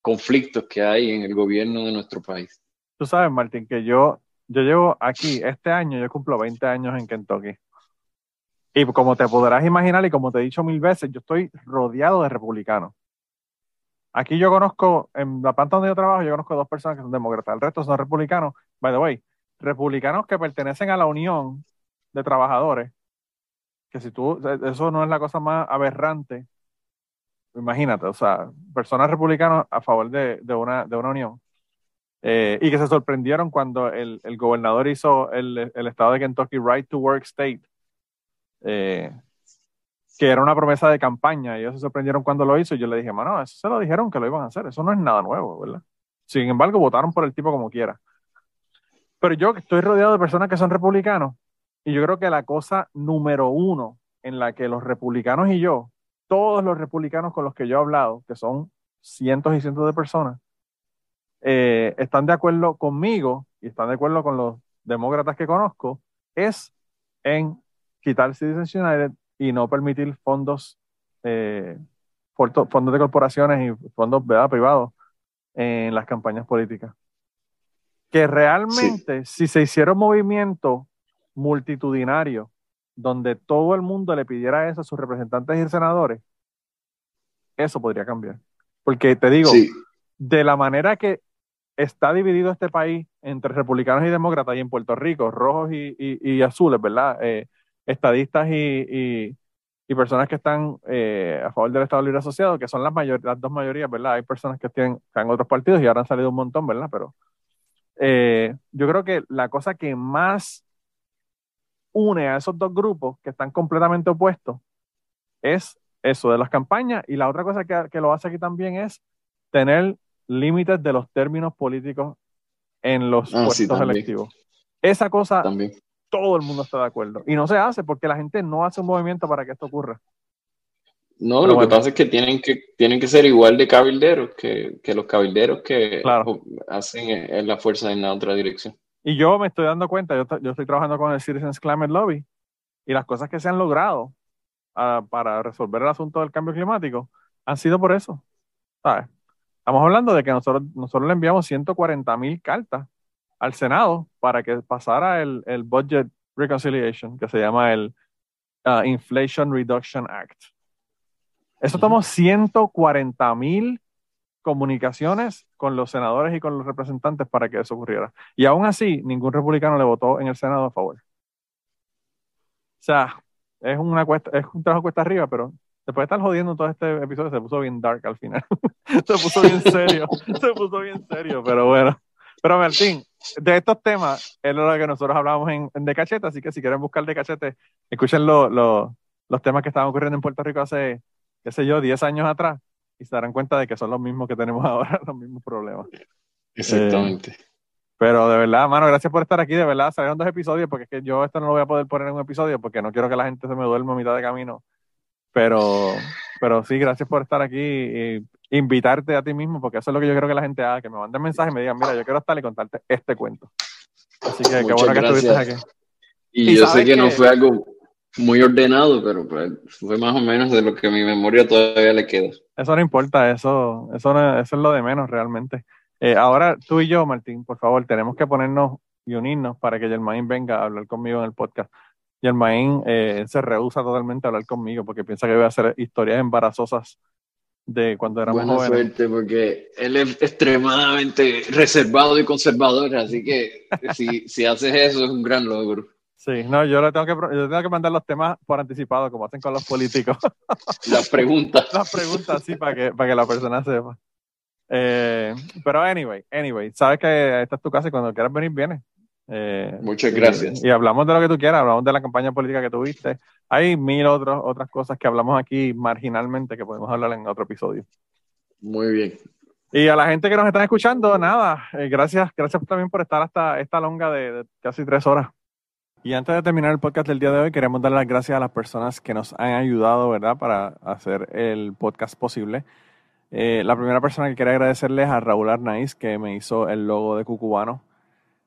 conflictos que hay en el gobierno de nuestro país. tú sabes, Martín, que yo, yo llevo aquí, este año, yo cumplo 20 años en Kentucky. Y como te podrás imaginar y como te he dicho mil veces, yo estoy rodeado de republicanos. Aquí yo conozco, en la planta donde yo trabajo, yo conozco dos personas que son demócratas, el resto son republicanos. By the way, republicanos que pertenecen a la Unión de Trabajadores, que si tú, eso no es la cosa más aberrante, imagínate, o sea, personas republicanas a favor de, una, de una unión. Eh, y que se sorprendieron cuando el, el gobernador hizo el, el estado de Kentucky Right to Work State, eh, que era una promesa de campaña. Ellos se sorprendieron cuando lo hizo. Y yo le dije, mano, eso se lo dijeron que lo iban a hacer. Eso no es nada nuevo, ¿verdad? Sin embargo, votaron por el tipo como quiera. Pero yo estoy rodeado de personas que son republicanos. Y yo creo que la cosa número uno en la que los republicanos y yo, todos los republicanos con los que yo he hablado, que son cientos y cientos de personas, eh, están de acuerdo conmigo y están de acuerdo con los demócratas que conozco, es en quitar Citizens United y no permitir fondos, eh, fondos de corporaciones y fondos ¿verdad? privados en las campañas políticas. Que realmente, si se hiciera un movimiento multitudinario donde todo el mundo le pidiera eso a sus representantes y senadores, eso podría cambiar. Porque te digo, Sí, de la manera que está dividido este país entre republicanos y demócratas y en Puerto Rico, rojos y, y- y azules, ¿verdad? Eh, estadistas y, y- y personas que están eh, a favor del Estado Libre Asociado, que son las, mayor- las dos mayorías, ¿verdad? Hay personas que tienen, están en otros partidos y ahora han salido un montón, ¿verdad? Pero eh, yo creo que la cosa que más une a esos dos grupos que están completamente opuestos es eso de las campañas y la otra cosa que, que lo hace aquí también es tener límites de los términos políticos en los Ah, puestos electivos. Esa cosa también. Todo el mundo está de acuerdo y no se hace porque la gente no hace un movimiento para que esto ocurra. No, Pero lo bueno. que pasa es que tienen que, tienen que ser igual de cabilderos que, que los cabilderos que Claro. hacen en la fuerza en la otra dirección. Y yo me estoy dando cuenta, yo, yo estoy trabajando con el Citizens Climate Lobby y las cosas que se han logrado ah, para resolver el asunto del cambio climático han sido por eso. ¿sabes? Estamos hablando de que nosotros, nosotros le enviamos 140 mil cartas al Senado para que pasara el, el Budget Reconciliation, que se llama el ah, Inflation Reduction Act. Eso tomó 140 mil comunicaciones con los senadores y con los representantes para que eso ocurriera. Y aún así, ningún republicano le votó en el Senado a favor. O sea, es, una cuesta, es un trabajo cuesta arriba, pero después de estar jodiendo todo este episodio, se puso bien dark al final. se puso bien serio, se puso bien serio, pero bueno. Pero Martín, de estos temas es lo que nosotros hablábamos en, en De Cachete, así que si quieren buscar De Cachete, escuchen lo- lo- los temas que estaban ocurriendo en Puerto Rico hace, qué sé yo, 10 años atrás y se darán cuenta de que son los mismos que tenemos ahora, los mismos problemas. Exactamente. Pero de verdad, mano, gracias por estar aquí. De verdad, salieron dos episodios porque es que yo esto no lo voy a poder poner en un episodio porque no quiero que la gente se me duerma a mitad de camino. Pero, pero sí, gracias por estar aquí y invitarte a ti mismo porque eso es lo que yo quiero que la gente haga, que me manden mensajes y me digan, mira, yo quiero estar y contarte este cuento. Así que qué Muchas bueno que estuviste gracias. aquí. Y, Y yo sé que, no fue algo muy ordenado, pero pues, fue más o menos de lo que a mi memoria todavía le queda. Eso no importa, eso, eso, no- eso es lo de menos realmente. Eh, ahora tú y yo, Martín, por favor, tenemos que ponernos y unirnos para que Germain venga a hablar conmigo en el podcast. Germain eh, se rehúsa totalmente a hablar conmigo porque piensa que voy a hacer historias embarazosas de cuando éramos Buena jóvenes. suerte, porque él es extremadamente reservado y conservador, así que si, si haces eso es un gran logro. Sí, no, yo le tengo que, yo tengo que mandar los temas por anticipado, como hacen con los políticos. Las preguntas. Las preguntas así para que, para que la persona sepa. Eh, pero anyway, anyway, sabes que esta es tu casa y cuando quieras venir, vienes. Eh, Muchas gracias. Y, hablamos de lo que tú quieras, hablamos de la campaña política que tuviste. Hay mil otros, otras cosas que hablamos aquí marginalmente que podemos hablar en otro episodio. Muy bien. Y a la gente que nos está escuchando, nada, eh, gracias, gracias también por estar hasta esta longa de, de casi tres horas. Y antes de terminar el podcast del día de hoy, queremos dar las gracias a las personas que nos han ayudado, ¿verdad?, para hacer el podcast posible. Eh, la primera persona que quería agradecerle es a Raúl Arnaiz, que me hizo el logo de Cucubano.